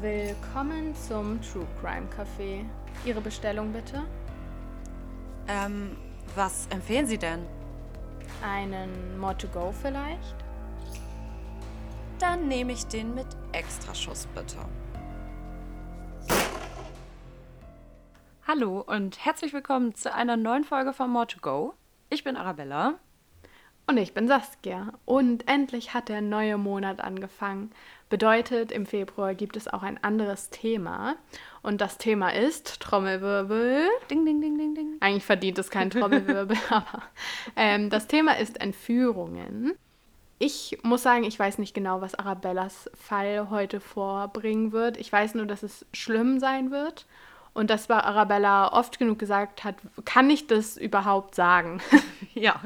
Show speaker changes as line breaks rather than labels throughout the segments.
Willkommen zum True Crime Café. Ihre Bestellung bitte?
Ähm, was empfehlen Sie denn?
Einen More to Go vielleicht?
Dann nehme ich den mit Extraschuss bitte. Hallo und herzlich willkommen zu einer neuen Folge von More to Go. Ich bin Arabella.
Und ich bin Saskia. Und endlich hat der neue Monat angefangen. Bedeutet, im Februar gibt es auch ein anderes Thema. Und das Thema ist Trommelwirbel.
Ding, ding, ding, ding, ding.
Eigentlich verdient es kein Trommelwirbel, aber ähm, das Thema ist Entführungen. Ich muss sagen, ich weiß nicht genau, was Arabellas Fall heute vorbringen wird. Ich weiß nur, dass es schlimm sein wird. Und das war Arabella oft genug gesagt hat, kann ich das überhaupt sagen?
ja,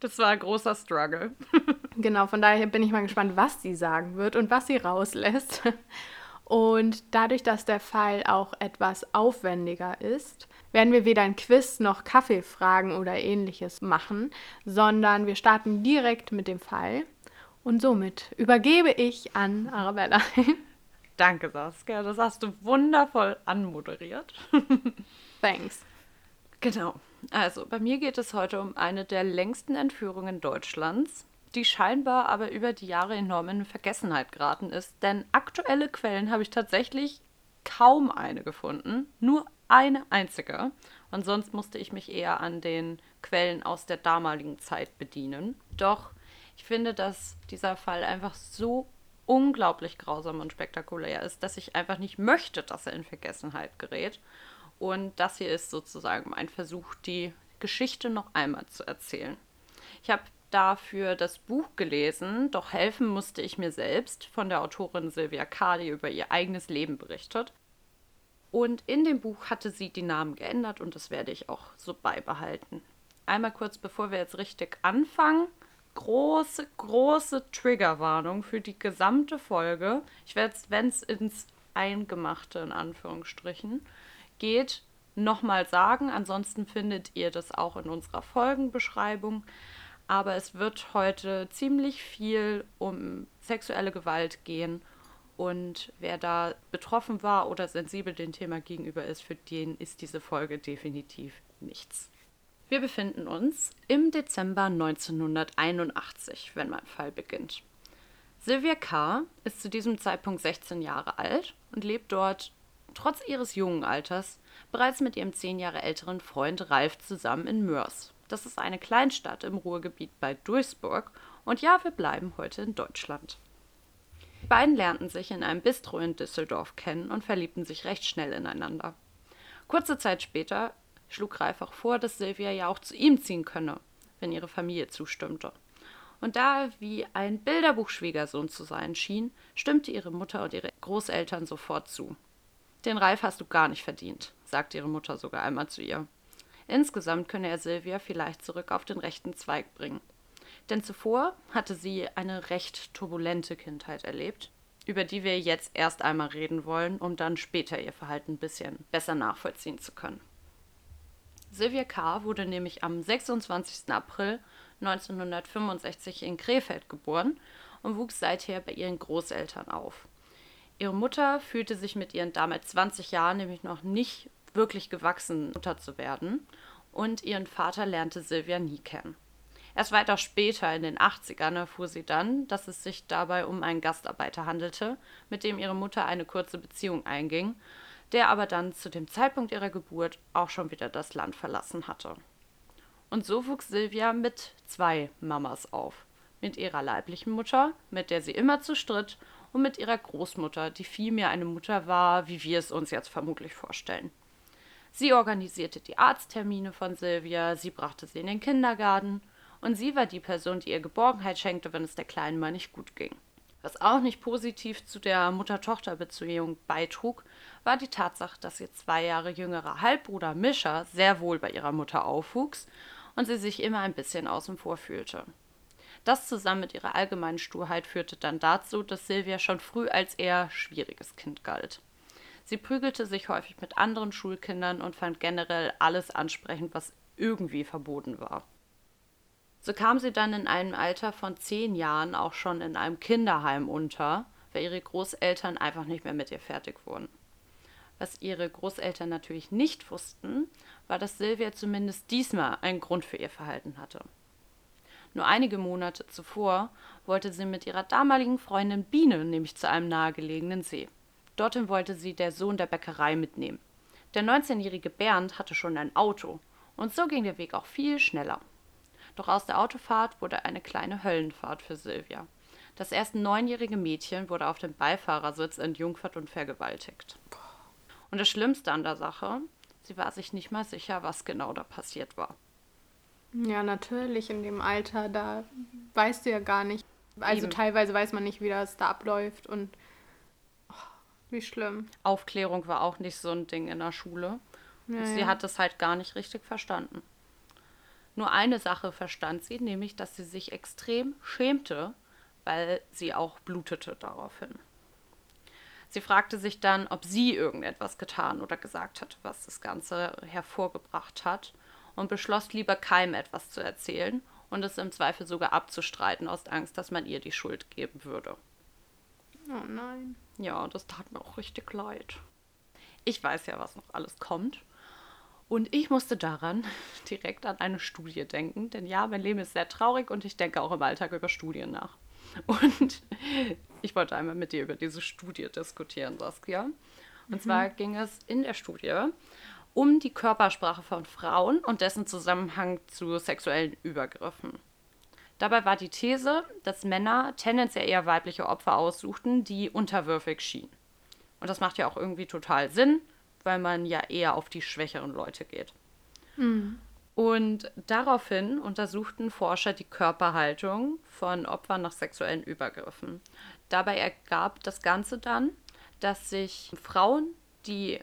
das war ein großer Struggle.
genau, von daher bin ich mal gespannt, was sie sagen wird und was sie rauslässt. Und dadurch, dass der Fall auch etwas aufwendiger ist, werden wir weder ein Quiz noch Kaffeefragen oder ähnliches machen, sondern wir starten direkt mit dem Fall. Und somit übergebe ich an Arabella.
Danke, Saskia. Das hast du wundervoll anmoderiert.
Thanks.
Genau. Also, bei mir geht es heute um eine der längsten Entführungen Deutschlands, die scheinbar aber über die Jahre enorm in Vergessenheit geraten ist. Denn aktuelle Quellen habe ich tatsächlich kaum eine gefunden. Nur eine einzige. Und sonst musste ich mich eher an den Quellen aus der damaligen Zeit bedienen. Doch ich finde, dass dieser Fall einfach so unglaublich grausam und spektakulär ist, dass ich einfach nicht möchte, dass er in Vergessenheit gerät. Und das hier ist sozusagen mein Versuch, die Geschichte noch einmal zu erzählen. Ich habe dafür das Buch gelesen, doch helfen musste ich mir selbst von der Autorin Sylvia K., die über ihr eigenes Leben berichtet. Und in dem Buch hatte sie die Namen geändert und das werde ich auch so beibehalten. Einmal kurz, bevor wir jetzt richtig anfangen große, große Triggerwarnung für die gesamte Folge. Ich werde es, wenn es ins Eingemachte in Anführungsstrichen geht, nochmal sagen. Ansonsten findet ihr das auch in unserer Folgenbeschreibung. Aber es wird heute ziemlich viel um sexuelle Gewalt gehen. Und wer da betroffen war oder sensibel dem Thema gegenüber ist, für den ist diese Folge definitiv nichts. Wir befinden uns im Dezember 1981, wenn mein Fall beginnt. Sylvia K. ist zu diesem Zeitpunkt 16 Jahre alt und lebt dort trotz ihres jungen Alters bereits mit ihrem zehn Jahre älteren Freund Ralf zusammen in Mörs. Das ist eine Kleinstadt im Ruhrgebiet bei Duisburg und ja, wir bleiben heute in Deutschland. Die beiden lernten sich in einem Bistro in Düsseldorf kennen und verliebten sich recht schnell ineinander. Kurze Zeit später schlug Ralf auch vor, dass Silvia ja auch zu ihm ziehen könne, wenn ihre Familie zustimmte. Und da er wie ein Bilderbuchschwiegersohn zu sein schien, stimmte ihre Mutter und ihre Großeltern sofort zu. Den Ralf hast du gar nicht verdient, sagte ihre Mutter sogar einmal zu ihr. Insgesamt könne er Silvia vielleicht zurück auf den rechten Zweig bringen. Denn zuvor hatte sie eine recht turbulente Kindheit erlebt, über die wir jetzt erst einmal reden wollen, um dann später ihr Verhalten ein bisschen besser nachvollziehen zu können. Sylvia K. wurde nämlich am 26. April 1965 in Krefeld geboren und wuchs seither bei ihren Großeltern auf. Ihre Mutter fühlte sich mit ihren damals 20 Jahren nämlich noch nicht wirklich gewachsen, Mutter zu werden und ihren Vater lernte Sylvia nie kennen. Erst weiter später, in den 80ern, erfuhr sie dann, dass es sich dabei um einen Gastarbeiter handelte, mit dem ihre Mutter eine kurze Beziehung einging der aber dann zu dem Zeitpunkt ihrer Geburt auch schon wieder das Land verlassen hatte. Und so wuchs Silvia mit zwei Mamas auf. Mit ihrer leiblichen Mutter, mit der sie immer zu stritt, und mit ihrer Großmutter, die vielmehr eine Mutter war, wie wir es uns jetzt vermutlich vorstellen. Sie organisierte die Arzttermine von Silvia, sie brachte sie in den Kindergarten, und sie war die Person, die ihr Geborgenheit schenkte, wenn es der Kleinen mal nicht gut ging. Was auch nicht positiv zu der Mutter-Tochter-Beziehung beitrug, war die Tatsache, dass ihr zwei Jahre jüngerer Halbbruder Mischa sehr wohl bei ihrer Mutter aufwuchs und sie sich immer ein bisschen außen vor fühlte. Das zusammen mit ihrer allgemeinen Sturheit führte dann dazu, dass Silvia schon früh als eher schwieriges Kind galt. Sie prügelte sich häufig mit anderen Schulkindern und fand generell alles ansprechend, was irgendwie verboten war. So kam sie dann in einem Alter von zehn Jahren auch schon in einem Kinderheim unter, weil ihre Großeltern einfach nicht mehr mit ihr fertig wurden. Was ihre Großeltern natürlich nicht wussten, war, dass Silvia zumindest diesmal einen Grund für ihr Verhalten hatte. Nur einige Monate zuvor wollte sie mit ihrer damaligen Freundin Biene nämlich zu einem nahegelegenen See. Dorthin wollte sie der Sohn der Bäckerei mitnehmen. Der 19-jährige Bernd hatte schon ein Auto und so ging der Weg auch viel schneller. Doch aus der Autofahrt wurde eine kleine Höllenfahrt für Silvia. Das erste neunjährige Mädchen wurde auf dem Beifahrersitz entjungfert und vergewaltigt. Und das Schlimmste an der Sache, sie war sich nicht mal sicher, was genau da passiert war.
Ja, natürlich, in dem Alter, da weißt du ja gar nicht. Also Eben. teilweise weiß man nicht, wie das da abläuft und oh, wie schlimm.
Aufklärung war auch nicht so ein Ding in der Schule. Ja, sie ja. hat es halt gar nicht richtig verstanden. Nur eine Sache verstand sie, nämlich, dass sie sich extrem schämte, weil sie auch blutete daraufhin. Sie fragte sich dann, ob sie irgendetwas getan oder gesagt hat, was das Ganze hervorgebracht hat und beschloss lieber keinem etwas zu erzählen und es im Zweifel sogar abzustreiten, aus Angst, dass man ihr die Schuld geben würde.
Oh nein.
Ja, das tat mir auch richtig leid. Ich weiß ja, was noch alles kommt. Und ich musste daran direkt an eine Studie denken, denn ja, mein Leben ist sehr traurig und ich denke auch im Alltag über Studien nach. Und ich wollte einmal mit dir über diese Studie diskutieren, Saskia. Und mhm. zwar ging es in der Studie um die Körpersprache von Frauen und dessen Zusammenhang zu sexuellen Übergriffen. Dabei war die These, dass Männer tendenziell eher weibliche Opfer aussuchten, die unterwürfig schienen. Und das macht ja auch irgendwie total Sinn, weil man ja eher auf die schwächeren Leute geht. Mhm. Und daraufhin untersuchten Forscher die Körperhaltung von Opfern nach sexuellen Übergriffen. Dabei ergab das Ganze dann, dass sich Frauen, die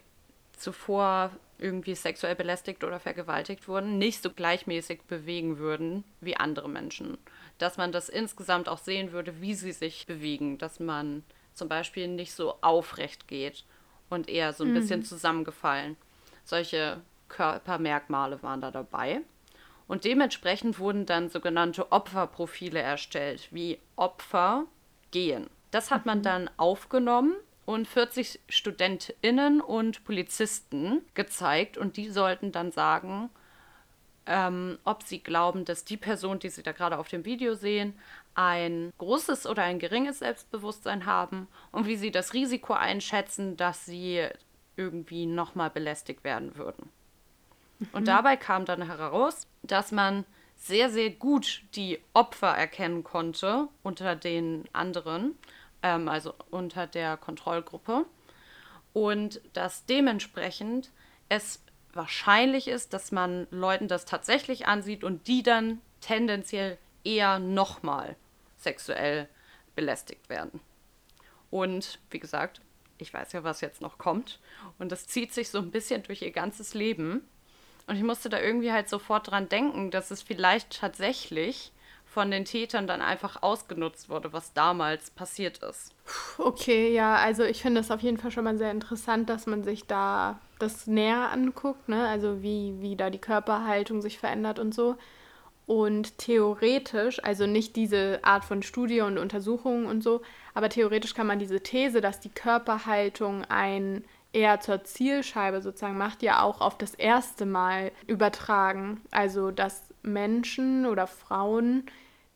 zuvor irgendwie sexuell belästigt oder vergewaltigt wurden, nicht so gleichmäßig bewegen würden wie andere Menschen. Dass man das insgesamt auch sehen würde, wie sie sich bewegen. Dass man zum Beispiel nicht so aufrecht geht und eher so ein mhm. bisschen zusammengefallen. Solche Körpermerkmale waren da dabei. Und dementsprechend wurden dann sogenannte Opferprofile erstellt, wie Opfer gehen. Das hat man mhm. dann aufgenommen und 40 StudentInnen und Polizisten gezeigt und die sollten dann sagen, ähm, ob sie glauben, dass die Person, die sie da gerade auf dem Video sehen, ein großes oder ein geringes Selbstbewusstsein haben und wie sie das Risiko einschätzen, dass sie irgendwie nochmal belästigt werden würden. Mhm. Und dabei kam dann heraus, dass man sehr, sehr gut die Opfer erkennen konnte unter den anderen ähm, also unter der Kontrollgruppe. Und dass dementsprechend es wahrscheinlich ist, dass man Leuten das tatsächlich ansieht und die dann tendenziell eher nochmal sexuell belästigt werden. Und wie gesagt, ich weiß ja, was jetzt noch kommt. Und das zieht sich so ein bisschen durch ihr ganzes Leben. Und ich musste da irgendwie halt sofort dran denken, dass es vielleicht tatsächlich von den Tätern dann einfach ausgenutzt wurde, was damals passiert ist.
Okay, ja, also ich finde es auf jeden Fall schon mal sehr interessant, dass man sich da das näher anguckt, ne? Also wie, wie da die Körperhaltung sich verändert und so. Und theoretisch, also nicht diese Art von Studie und Untersuchung und so, aber theoretisch kann man diese These, dass die Körperhaltung ein eher zur Zielscheibe sozusagen macht, ja auch auf das erste Mal übertragen. Also dass Menschen oder Frauen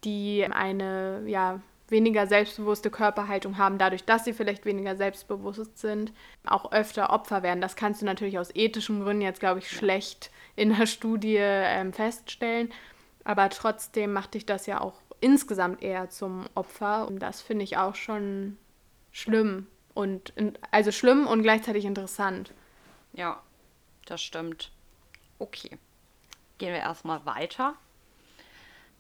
die eine ja, weniger selbstbewusste Körperhaltung haben, dadurch, dass sie vielleicht weniger selbstbewusst sind, auch öfter Opfer werden. Das kannst du natürlich aus ethischen Gründen jetzt, glaube ich, schlecht in der Studie ähm, feststellen. Aber trotzdem macht dich das ja auch insgesamt eher zum Opfer. Und das finde ich auch schon schlimm. Und also schlimm und gleichzeitig interessant.
Ja, das stimmt. Okay. Gehen wir erstmal weiter.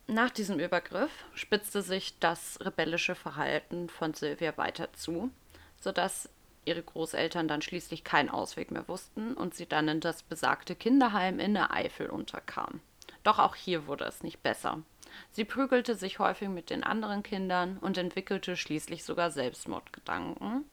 Nach diesem Übergriff spitzte sich das rebellische Verhalten von Sylvia weiter zu, sodass ihre Großeltern dann schließlich keinen Ausweg mehr wussten und sie dann in das besagte Kinderheim in der Eifel unterkam. Doch auch hier wurde es nicht besser. Sie prügelte sich häufig mit den anderen Kindern und entwickelte schließlich sogar Selbstmordgedanken.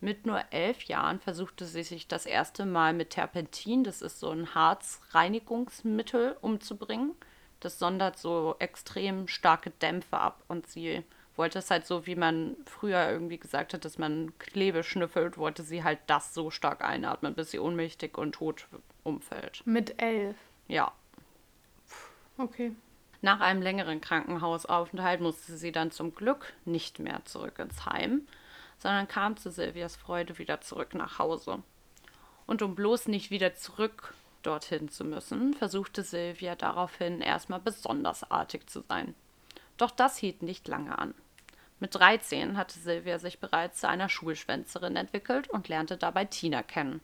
Mit nur elf Jahren versuchte sie sich das erste Mal mit Terpentin, das ist so ein Harzreinigungsmittel, umzubringen. Das sondert so extrem starke Dämpfe ab und sie wollte es halt so, wie man früher irgendwie gesagt hat, dass man Klebe schnüffelt, wollte sie halt das so stark einatmen, bis sie ohnmächtig und tot umfällt.
Mit elf.
Ja.
Okay.
Nach einem längeren Krankenhausaufenthalt musste sie dann zum Glück nicht mehr zurück ins Heim, sondern kam zu Silvias Freude wieder zurück nach Hause. Und um bloß nicht wieder zurück dorthin zu müssen, versuchte Silvia daraufhin erstmal besonders artig zu sein. Doch das hielt nicht lange an. Mit 13 hatte Silvia sich bereits zu einer Schulschwänzerin entwickelt und lernte dabei Tina kennen.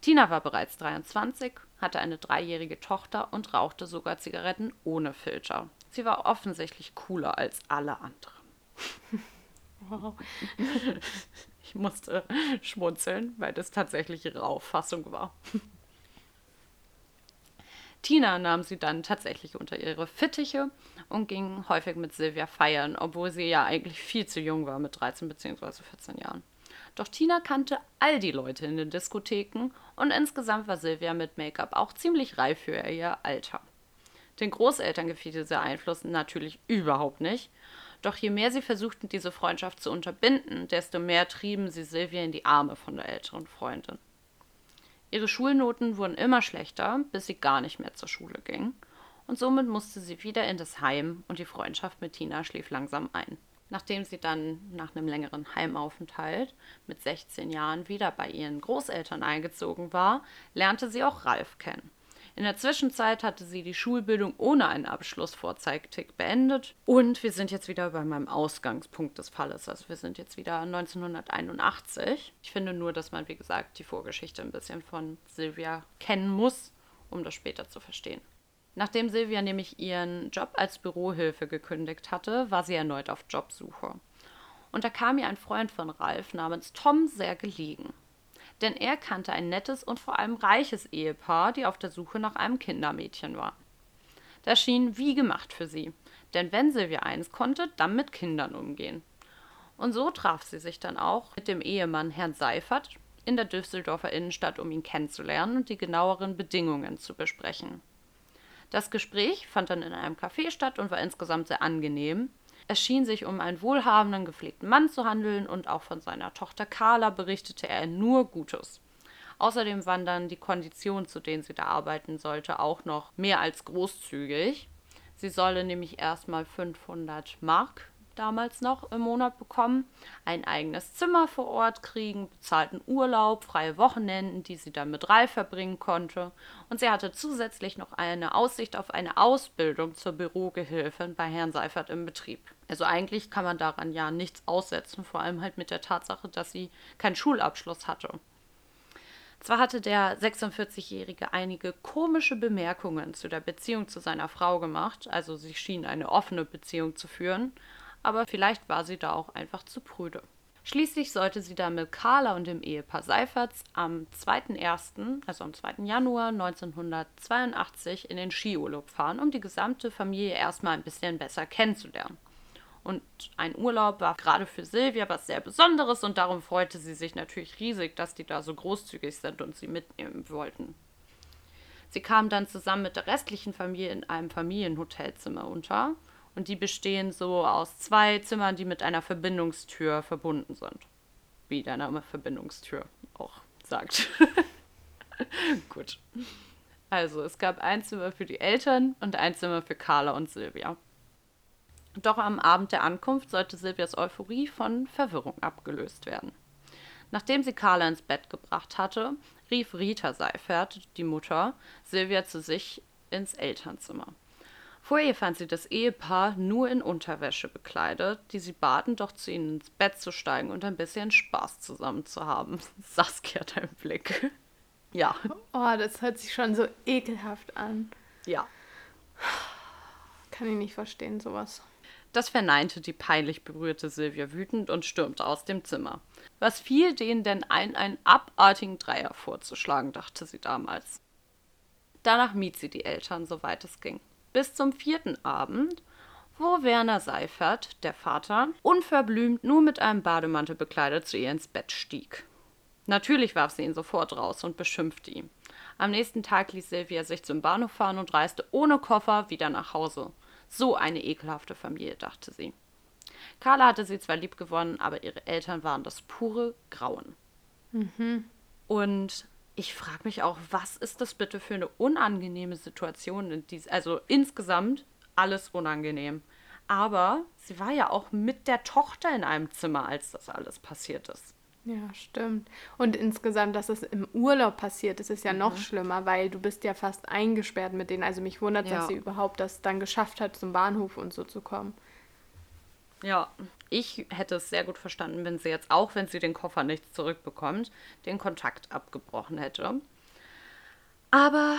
Tina war bereits 23, hatte eine dreijährige Tochter und rauchte sogar Zigaretten ohne Filter. Sie war offensichtlich cooler als alle anderen. Wow. Ich musste schmunzeln, weil das tatsächlich ihre Auffassung war. Tina nahm sie dann tatsächlich unter ihre Fittiche und ging häufig mit Silvia feiern, obwohl sie ja eigentlich viel zu jung war mit 13 bzw. 14 Jahren. Doch Tina kannte all die Leute in den Diskotheken und insgesamt war Silvia mit Make-up auch ziemlich reif für ihr Alter. Den Großeltern gefiel dieser Einfluss natürlich überhaupt nicht. Doch je mehr sie versuchten, diese Freundschaft zu unterbinden, desto mehr trieben sie Silvia in die Arme von der älteren Freundin. Ihre Schulnoten wurden immer schlechter, bis sie gar nicht mehr zur Schule ging. Und somit musste sie wieder in das Heim und die Freundschaft mit Tina schlief langsam ein. Nachdem sie dann nach einem längeren Heimaufenthalt mit 16 Jahren wieder bei ihren Großeltern eingezogen war, lernte sie auch Ralf kennen. In der Zwischenzeit hatte sie die Schulbildung ohne einen Abschluss vorzeitig beendet. Und wir sind jetzt wieder bei meinem Ausgangspunkt des Falles. Also wir sind jetzt wieder 1981. Ich finde nur, dass man, wie gesagt, die Vorgeschichte ein bisschen von Silvia kennen muss, um das später zu verstehen. Nachdem Silvia nämlich ihren Job als Bürohilfe gekündigt hatte, war sie erneut auf Jobsuche. Und da kam ihr ein Freund von Ralf namens Tom sehr gelegen denn er kannte ein nettes und vor allem reiches Ehepaar, die auf der Suche nach einem Kindermädchen war. Das schien wie gemacht für sie, denn wenn Silvia eins konnte, dann mit Kindern umgehen. Und so traf sie sich dann auch mit dem Ehemann Herrn Seifert in der Düsseldorfer Innenstadt, um ihn kennenzulernen und die genaueren Bedingungen zu besprechen. Das Gespräch fand dann in einem Café statt und war insgesamt sehr angenehm, es schien sich um einen wohlhabenden, gepflegten Mann zu handeln und auch von seiner Tochter Carla berichtete er nur Gutes. Außerdem waren dann die Konditionen, zu denen sie da arbeiten sollte, auch noch mehr als großzügig. Sie solle nämlich erstmal 500 Mark damals noch im Monat bekommen, ein eigenes Zimmer vor Ort kriegen, bezahlten Urlaub, freie Wochenenden, die sie dann mit Ralf verbringen konnte. Und sie hatte zusätzlich noch eine Aussicht auf eine Ausbildung zur Bürogehilfin bei Herrn Seifert im Betrieb. Also eigentlich kann man daran ja nichts aussetzen, vor allem halt mit der Tatsache, dass sie keinen Schulabschluss hatte. Zwar hatte der 46-Jährige einige komische Bemerkungen zu der Beziehung zu seiner Frau gemacht, also sie schien eine offene Beziehung zu führen, aber vielleicht war sie da auch einfach zu prüde. Schließlich sollte sie dann mit Carla und dem Ehepaar Seiferts am 2.1., also am 2. Januar 1982 in den Skiurlaub fahren, um die gesamte Familie erstmal ein bisschen besser kennenzulernen. Und ein Urlaub war gerade für Silvia was sehr Besonderes und darum freute sie sich natürlich riesig, dass die da so großzügig sind und sie mitnehmen wollten. Sie kam dann zusammen mit der restlichen Familie in einem Familienhotelzimmer unter und die bestehen so aus zwei Zimmern, die mit einer Verbindungstür verbunden sind. Wie der Name Verbindungstür auch sagt. Gut. Also, es gab ein Zimmer für die Eltern und ein Zimmer für Carla und Silvia. Doch am Abend der Ankunft sollte Silvias Euphorie von Verwirrung abgelöst werden. Nachdem sie Carla ins Bett gebracht hatte, rief Rita Seifert, die Mutter, Silvia zu sich ins Elternzimmer. Vor ihr fand sie das Ehepaar nur in Unterwäsche bekleidet, die sie baten, doch zu ihnen ins Bett zu steigen und ein bisschen Spaß zusammen zu haben. Saskia einen Blick. Ja.
Oh, das hört sich schon so ekelhaft an.
Ja.
Kann ich nicht verstehen, sowas.
Das verneinte die peinlich berührte Silvia wütend und stürmte aus dem Zimmer. Was fiel denen denn ein, einen abartigen Dreier vorzuschlagen, dachte sie damals. Danach mied sie die Eltern, soweit es ging bis zum vierten Abend, wo Werner Seifert, der Vater, unverblümt nur mit einem Bademantel bekleidet zu ihr ins Bett stieg. Natürlich warf sie ihn sofort raus und beschimpfte ihn. Am nächsten Tag ließ Silvia sich zum Bahnhof fahren und reiste ohne Koffer wieder nach Hause. So eine ekelhafte Familie, dachte sie. Carla hatte sie zwar lieb gewonnen, aber ihre Eltern waren das pure Grauen. Und ich frage mich auch, was ist das bitte für eine unangenehme Situation? In dies, also insgesamt alles unangenehm. Aber sie war ja auch mit der Tochter in einem Zimmer, als das alles passiert ist.
Ja, stimmt. Und insgesamt, dass es im Urlaub passiert, ist es ja noch schlimmer, weil du bist ja fast eingesperrt mit denen. Also mich wundert,
Ja.
dass sie überhaupt das dann geschafft hat, zum Bahnhof und so zu kommen.
Ja, ich hätte es sehr gut verstanden, wenn sie jetzt, auch wenn sie den Koffer nicht zurückbekommt, den Kontakt abgebrochen hätte. Aber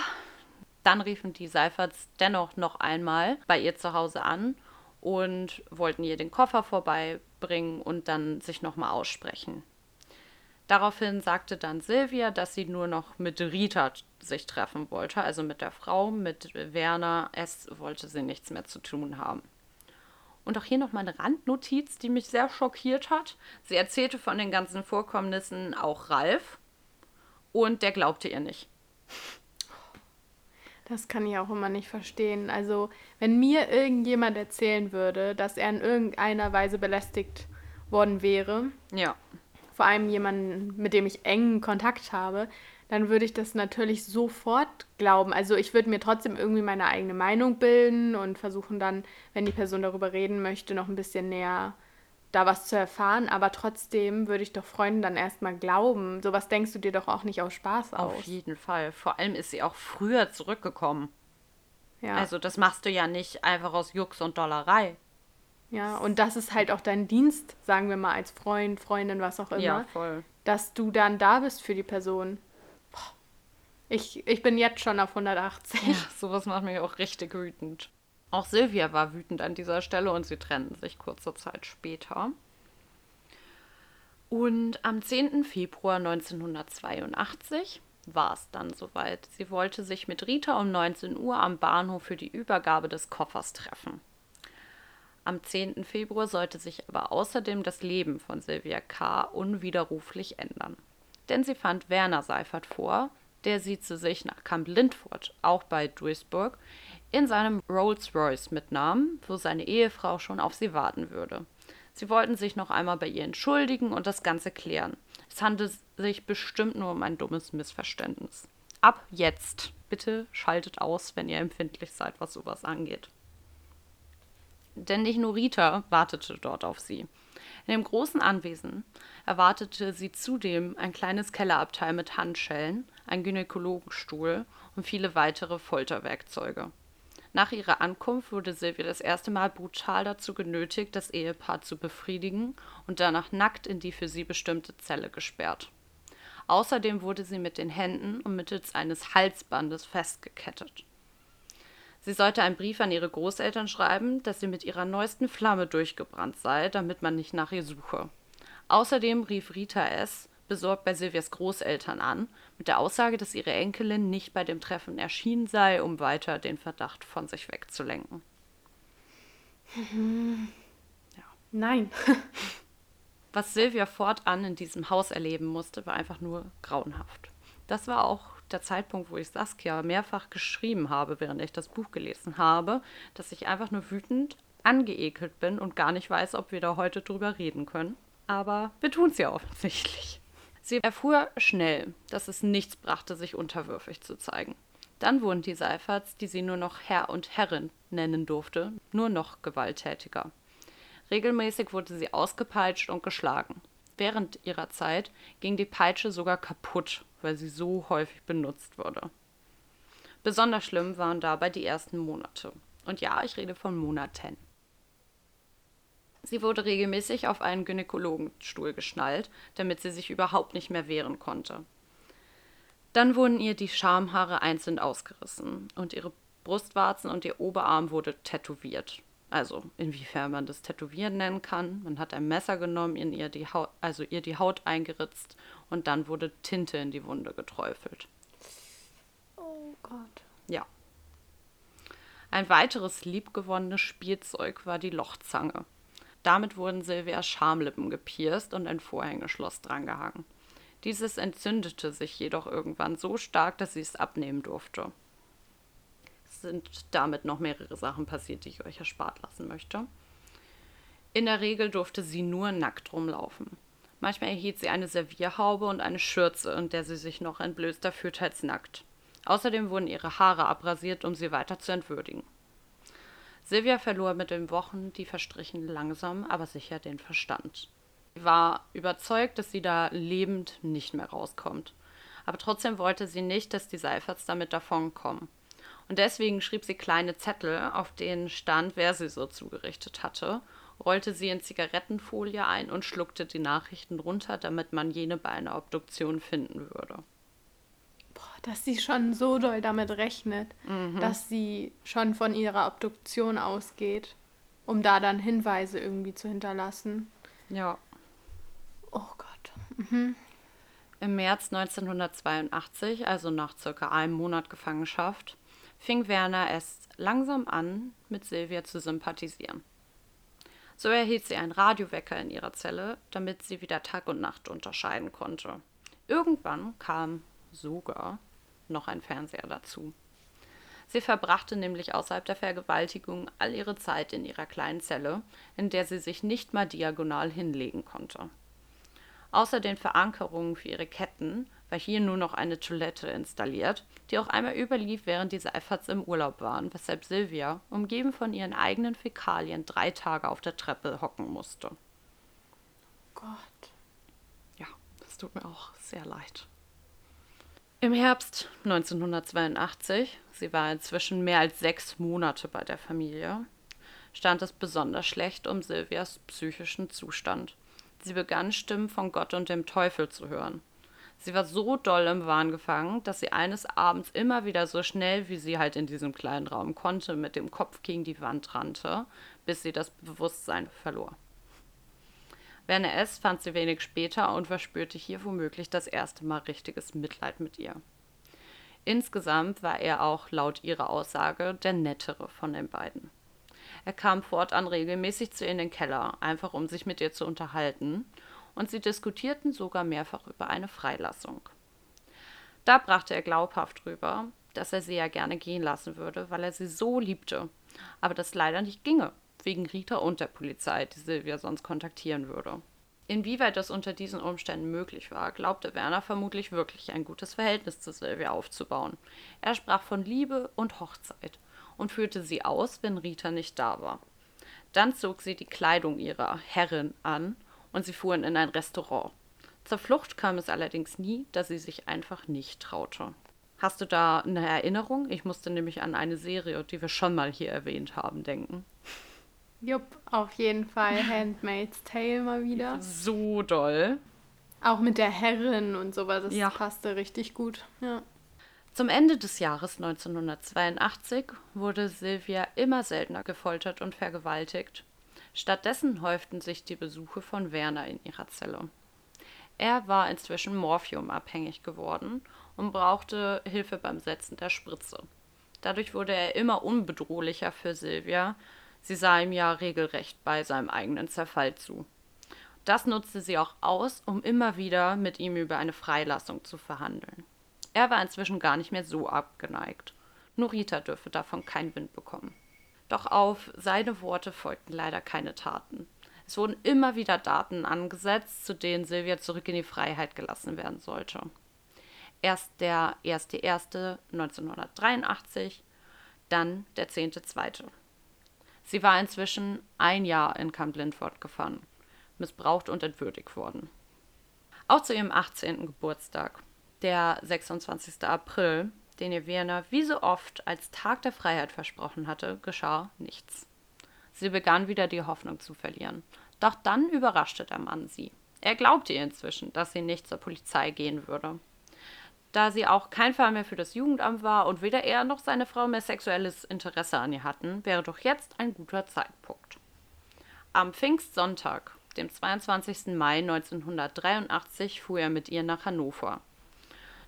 dann riefen die Seiferts dennoch noch einmal bei ihr zu Hause an und wollten ihr den Koffer vorbeibringen und dann sich nochmal aussprechen. Daraufhin sagte dann Silvia, dass sie nur noch mit Rita sich treffen wollte, also mit der Frau, mit Werner. Es wollte sie nichts mehr zu tun haben. Und auch hier noch mal eine Randnotiz, die mich sehr schockiert hat. Sie erzählte von den ganzen Vorkommnissen auch Ralf und der glaubte ihr nicht.
Das kann ich auch immer nicht verstehen. Also, wenn mir irgendjemand erzählen würde, dass er in irgendeiner Weise belästigt worden wäre,
Ja,
vor allem jemanden, mit dem ich engen Kontakt habe, dann würde ich das natürlich sofort glauben. Also ich würde mir trotzdem irgendwie meine eigene Meinung bilden und versuchen dann, wenn die Person darüber reden möchte, noch ein bisschen näher da was zu erfahren. Aber trotzdem würde ich doch Freunden dann erstmal glauben. Sowas denkst du dir doch auch nicht aus Spaß
auf
aus.
jeden Fall. Vor allem ist sie auch früher zurückgekommen.
Ja.
Also das machst du ja nicht einfach aus Jux und Dollerei.
ja, und das ist halt auch dein Dienst, sagen wir mal, als Freund, Freundin, was auch immer.
Ja, voll.
dass du dann da bist für die Person. Ich, ich bin jetzt schon auf 180.
Ja, sowas macht mich auch richtig wütend. Auch Silvia war wütend an dieser Stelle und sie trennten sich kurze Zeit später. Und am 10. Februar 1982 war es dann soweit. Sie wollte sich mit Rita um 19 Uhr am Bahnhof für die Übergabe des Koffers treffen. Am 10. Februar sollte sich aber außerdem das Leben von Silvia K. unwiderruflich ändern. Denn sie fand Werner Seifert vor, der sie zu sich nach Camp Lindford, auch bei Duisburg, in seinem Rolls-Royce mitnahm, wo seine Ehefrau schon auf sie warten würde. Sie wollten sich noch einmal bei ihr entschuldigen und das Ganze klären. Es handelt sich bestimmt nur um ein dummes Missverständnis. Ab jetzt. Bitte schaltet aus, wenn ihr empfindlich seid, was sowas angeht. Denn nicht nur Rita wartete dort auf sie. In dem großen Anwesen erwartete sie zudem ein kleines Kellerabteil mit Handschellen, ein Gynäkologenstuhl und viele weitere Folterwerkzeuge. Nach ihrer Ankunft wurde Silvia das erste Mal brutal dazu genötigt, das Ehepaar zu befriedigen und danach nackt in die für sie bestimmte Zelle gesperrt. Außerdem wurde sie mit den Händen und mittels eines Halsbandes festgekettet. Sie sollte einen Brief an ihre Großeltern schreiben, dass sie mit ihrer neuesten Flamme durchgebrannt sei, damit man nicht nach ihr suche. Außerdem rief Rita S. besorgt bei Silvias Großeltern an, mit der Aussage, dass ihre Enkelin nicht bei dem Treffen erschienen sei, um weiter den Verdacht von sich wegzulenken.
Nein.
Was Silvia fortan in diesem Haus erleben musste, war einfach nur grauenhaft. Das war auch der Zeitpunkt, wo ich Saskia mehrfach geschrieben habe, während ich das Buch gelesen habe, dass ich einfach nur wütend angeekelt bin und gar nicht weiß, ob wir da heute drüber reden können. Aber wir tun es ja offensichtlich. Sie erfuhr schnell, dass es nichts brachte, sich unterwürfig zu zeigen. Dann wurden die Seiferts, die sie nur noch Herr und Herrin nennen durfte, nur noch gewalttätiger. Regelmäßig wurde sie ausgepeitscht und geschlagen. Während ihrer Zeit ging die Peitsche sogar kaputt, weil sie so häufig benutzt wurde. Besonders schlimm waren dabei die ersten Monate. Und ja, ich rede von Monaten. Sie wurde regelmäßig auf einen Gynäkologenstuhl geschnallt, damit sie sich überhaupt nicht mehr wehren konnte. Dann wurden ihr die Schamhaare einzeln ausgerissen und ihre Brustwarzen und ihr Oberarm wurde tätowiert. Also, inwiefern man das Tätowieren nennen kann. Man hat ein Messer genommen, in ihr die Haut, also ihr die Haut eingeritzt und dann wurde Tinte in die Wunde geträufelt.
Oh Gott.
Ja. Ein weiteres liebgewonnenes Spielzeug war die Lochzange. Damit wurden Silvias Schamlippen gepierst und ein Vorhängeschloss drangehangen. Dieses entzündete sich jedoch irgendwann so stark, dass sie es abnehmen durfte. Es sind damit noch mehrere Sachen passiert, die ich euch erspart lassen möchte. In der Regel durfte sie nur nackt rumlaufen. Manchmal erhielt sie eine Servierhaube und eine Schürze, in der sie sich noch entblößter fühlte als nackt. Außerdem wurden ihre Haare abrasiert, um sie weiter zu entwürdigen. Silvia verlor mit den Wochen, die verstrichen, langsam, aber sicher den Verstand. Sie war überzeugt, dass sie da lebend nicht mehr rauskommt. Aber trotzdem wollte sie nicht, dass die Seiferts damit davonkommen. Und deswegen schrieb sie kleine Zettel, auf denen stand, wer sie so zugerichtet hatte, rollte sie in Zigarettenfolie ein und schluckte die Nachrichten runter, damit man jene bei einer Obduktion finden würde
dass sie schon so doll damit rechnet, mhm. dass sie schon von ihrer Obduktion ausgeht, um da dann Hinweise irgendwie zu hinterlassen.
Ja.
Oh Gott. Mhm.
Im März 1982, also nach circa einem Monat Gefangenschaft, fing Werner es langsam an, mit Silvia zu sympathisieren. So erhielt sie einen Radiowecker in ihrer Zelle, damit sie wieder Tag und Nacht unterscheiden konnte. Irgendwann kam sogar noch ein Fernseher dazu. Sie verbrachte nämlich außerhalb der Vergewaltigung all ihre Zeit in ihrer kleinen Zelle, in der sie sich nicht mal diagonal hinlegen konnte. Außer den Verankerungen für ihre Ketten war hier nur noch eine Toilette installiert, die auch einmal überlief, während die Seiferts im Urlaub waren, weshalb Sylvia, umgeben von ihren eigenen Fäkalien, drei Tage auf der Treppe hocken musste.
Gott.
Ja, das tut mir auch sehr leid. Im Herbst 1982, sie war inzwischen mehr als sechs Monate bei der Familie, stand es besonders schlecht um Silvias psychischen Zustand. Sie begann Stimmen von Gott und dem Teufel zu hören. Sie war so doll im Wahn gefangen, dass sie eines Abends immer wieder so schnell, wie sie halt in diesem kleinen Raum konnte, mit dem Kopf gegen die Wand rannte, bis sie das Bewusstsein verlor. Werner S. fand sie wenig später und verspürte hier womöglich das erste Mal richtiges Mitleid mit ihr. Insgesamt war er auch laut ihrer Aussage der nettere von den beiden. Er kam fortan regelmäßig zu ihr in den Keller, einfach um sich mit ihr zu unterhalten, und sie diskutierten sogar mehrfach über eine Freilassung. Da brachte er glaubhaft rüber, dass er sie ja gerne gehen lassen würde, weil er sie so liebte, aber das leider nicht ginge, wegen Rita und der Polizei, die Silvia sonst kontaktieren würde. Inwieweit das unter diesen Umständen möglich war, glaubte Werner vermutlich wirklich ein gutes Verhältnis zu Silvia aufzubauen. Er sprach von Liebe und Hochzeit und führte sie aus, wenn Rita nicht da war. Dann zog sie die Kleidung ihrer Herrin an und sie fuhren in ein Restaurant. Zur Flucht kam es allerdings nie, da sie sich einfach nicht traute. Hast du da eine Erinnerung? Ich musste nämlich an eine Serie, die wir schon mal hier erwähnt haben, denken.
Jupp, auf jeden Fall Handmaid's Tale mal wieder.
So doll.
Auch mit der Herrin und sowas, das ja. passte richtig gut. Ja.
Zum Ende des Jahres 1982 wurde Sylvia immer seltener gefoltert und vergewaltigt. Stattdessen häuften sich die Besuche von Werner in ihrer Zelle. Er war inzwischen morphiumabhängig geworden und brauchte Hilfe beim Setzen der Spritze. Dadurch wurde er immer unbedrohlicher für Sylvia Sie sah ihm ja regelrecht bei seinem eigenen Zerfall zu. Das nutzte sie auch aus, um immer wieder mit ihm über eine Freilassung zu verhandeln. Er war inzwischen gar nicht mehr so abgeneigt. Nur Rita dürfe davon keinen Wind bekommen. Doch auf seine Worte folgten leider keine Taten. Es wurden immer wieder Daten angesetzt, zu denen Silvia zurück in die Freiheit gelassen werden sollte. Erst der 1.1.1983, dann der 10.2. Sie war inzwischen ein Jahr in Camp Lindford gefangen, missbraucht und entwürdigt worden. Auch zu ihrem 18. Geburtstag, der 26. April, den ihr Werner wie so oft als Tag der Freiheit versprochen hatte, geschah nichts. Sie begann wieder die Hoffnung zu verlieren. Doch dann überraschte der Mann sie. Er glaubte ihr inzwischen, dass sie nicht zur Polizei gehen würde da sie auch kein Fall mehr für das Jugendamt war und weder er noch seine Frau mehr sexuelles Interesse an ihr hatten, wäre doch jetzt ein guter Zeitpunkt. Am Pfingstsonntag, dem 22. Mai 1983, fuhr er mit ihr nach Hannover.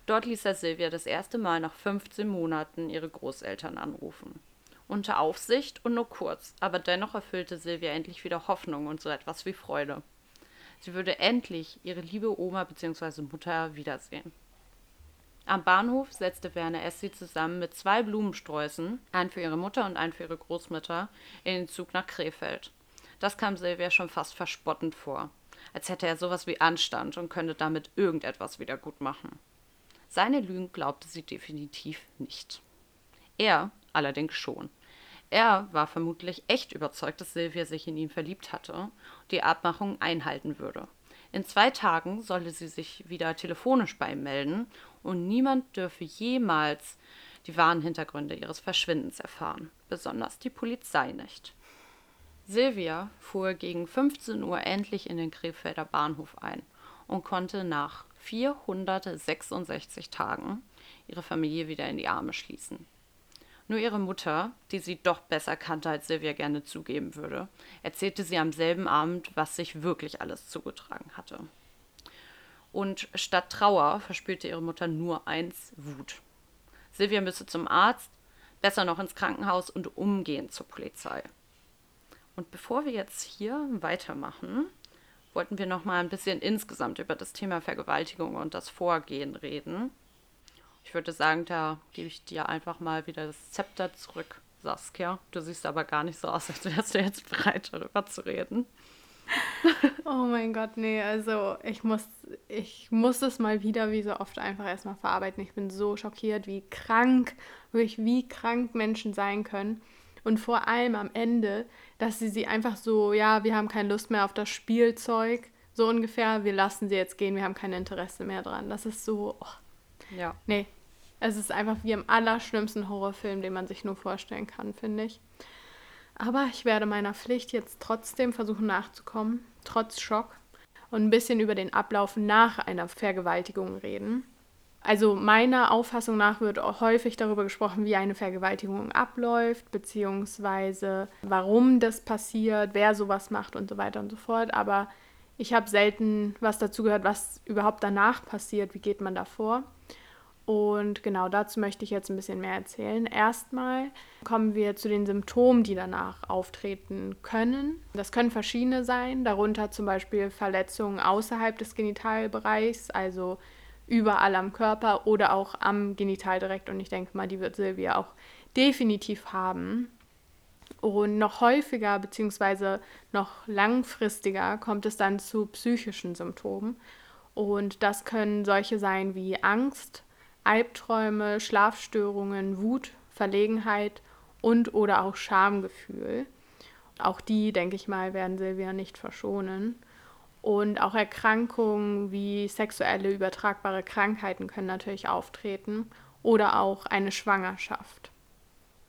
Dort ließ er Silvia das erste Mal nach 15 Monaten ihre Großeltern anrufen. Unter Aufsicht und nur kurz, aber dennoch erfüllte Silvia endlich wieder Hoffnung und so etwas wie Freude. Sie würde endlich ihre liebe Oma bzw. Mutter wiedersehen. Am Bahnhof setzte Werner S. sie zusammen mit zwei Blumensträußen, einen für ihre Mutter und einen für ihre Großmutter, in den Zug nach Krefeld. Das kam Silvia schon fast verspottend vor, als hätte er sowas wie Anstand und könnte damit irgendetwas wieder gut machen. Seine Lügen glaubte sie definitiv nicht. Er allerdings schon. Er war vermutlich echt überzeugt, dass Silvia sich in ihn verliebt hatte und die Abmachung einhalten würde. In zwei Tagen solle sie sich wieder telefonisch bei ihm melden und niemand dürfe jemals die wahren Hintergründe ihres Verschwindens erfahren, besonders die Polizei nicht. Silvia fuhr gegen 15 Uhr endlich in den Krefelder Bahnhof ein und konnte nach 466 Tagen ihre Familie wieder in die Arme schließen. Nur ihre Mutter, die sie doch besser kannte, als Silvia gerne zugeben würde, erzählte sie am selben Abend, was sich wirklich alles zugetragen hatte. Und statt Trauer verspürte ihre Mutter nur eins Wut. Silvia müsse zum Arzt, besser noch ins Krankenhaus und umgehend zur Polizei. Und bevor wir jetzt hier weitermachen, wollten wir noch mal ein bisschen insgesamt über das Thema Vergewaltigung und das Vorgehen reden. Ich würde sagen, da gebe ich dir einfach mal wieder das Zepter zurück, Saskia. Du siehst aber gar nicht so aus, als wärst du jetzt bereit, darüber zu reden.
oh mein Gott, nee, also ich muss, ich muss es mal wieder, wie so oft, einfach erstmal verarbeiten. Ich bin so schockiert, wie krank, wirklich wie krank Menschen sein können. Und vor allem am Ende, dass sie sie einfach so, ja, wir haben keine Lust mehr auf das Spielzeug, so ungefähr, wir lassen sie jetzt gehen, wir haben kein Interesse mehr dran. Das ist so, oh,
ja.
Nee. Es ist einfach wie im allerschlimmsten Horrorfilm, den man sich nur vorstellen kann, finde ich. Aber ich werde meiner Pflicht jetzt trotzdem versuchen nachzukommen, trotz Schock, und ein bisschen über den Ablauf nach einer Vergewaltigung reden. Also meiner Auffassung nach wird auch häufig darüber gesprochen, wie eine Vergewaltigung abläuft, beziehungsweise warum das passiert, wer sowas macht und so weiter und so fort. Aber ich habe selten was dazu gehört, was überhaupt danach passiert, wie geht man da vor. Und genau dazu möchte ich jetzt ein bisschen mehr erzählen. Erstmal kommen wir zu den Symptomen, die danach auftreten können. Das können verschiedene sein, darunter zum Beispiel Verletzungen außerhalb des Genitalbereichs, also überall am Körper oder auch am Genital direkt. Und ich denke mal, die wird Silvia auch definitiv haben. Und noch häufiger bzw. noch langfristiger kommt es dann zu psychischen Symptomen. Und das können solche sein wie Angst, Albträume, Schlafstörungen, Wut, Verlegenheit und oder auch Schamgefühl. Auch die, denke ich mal, werden Silvia nicht verschonen. Und auch Erkrankungen wie sexuelle übertragbare Krankheiten können natürlich auftreten oder auch eine Schwangerschaft.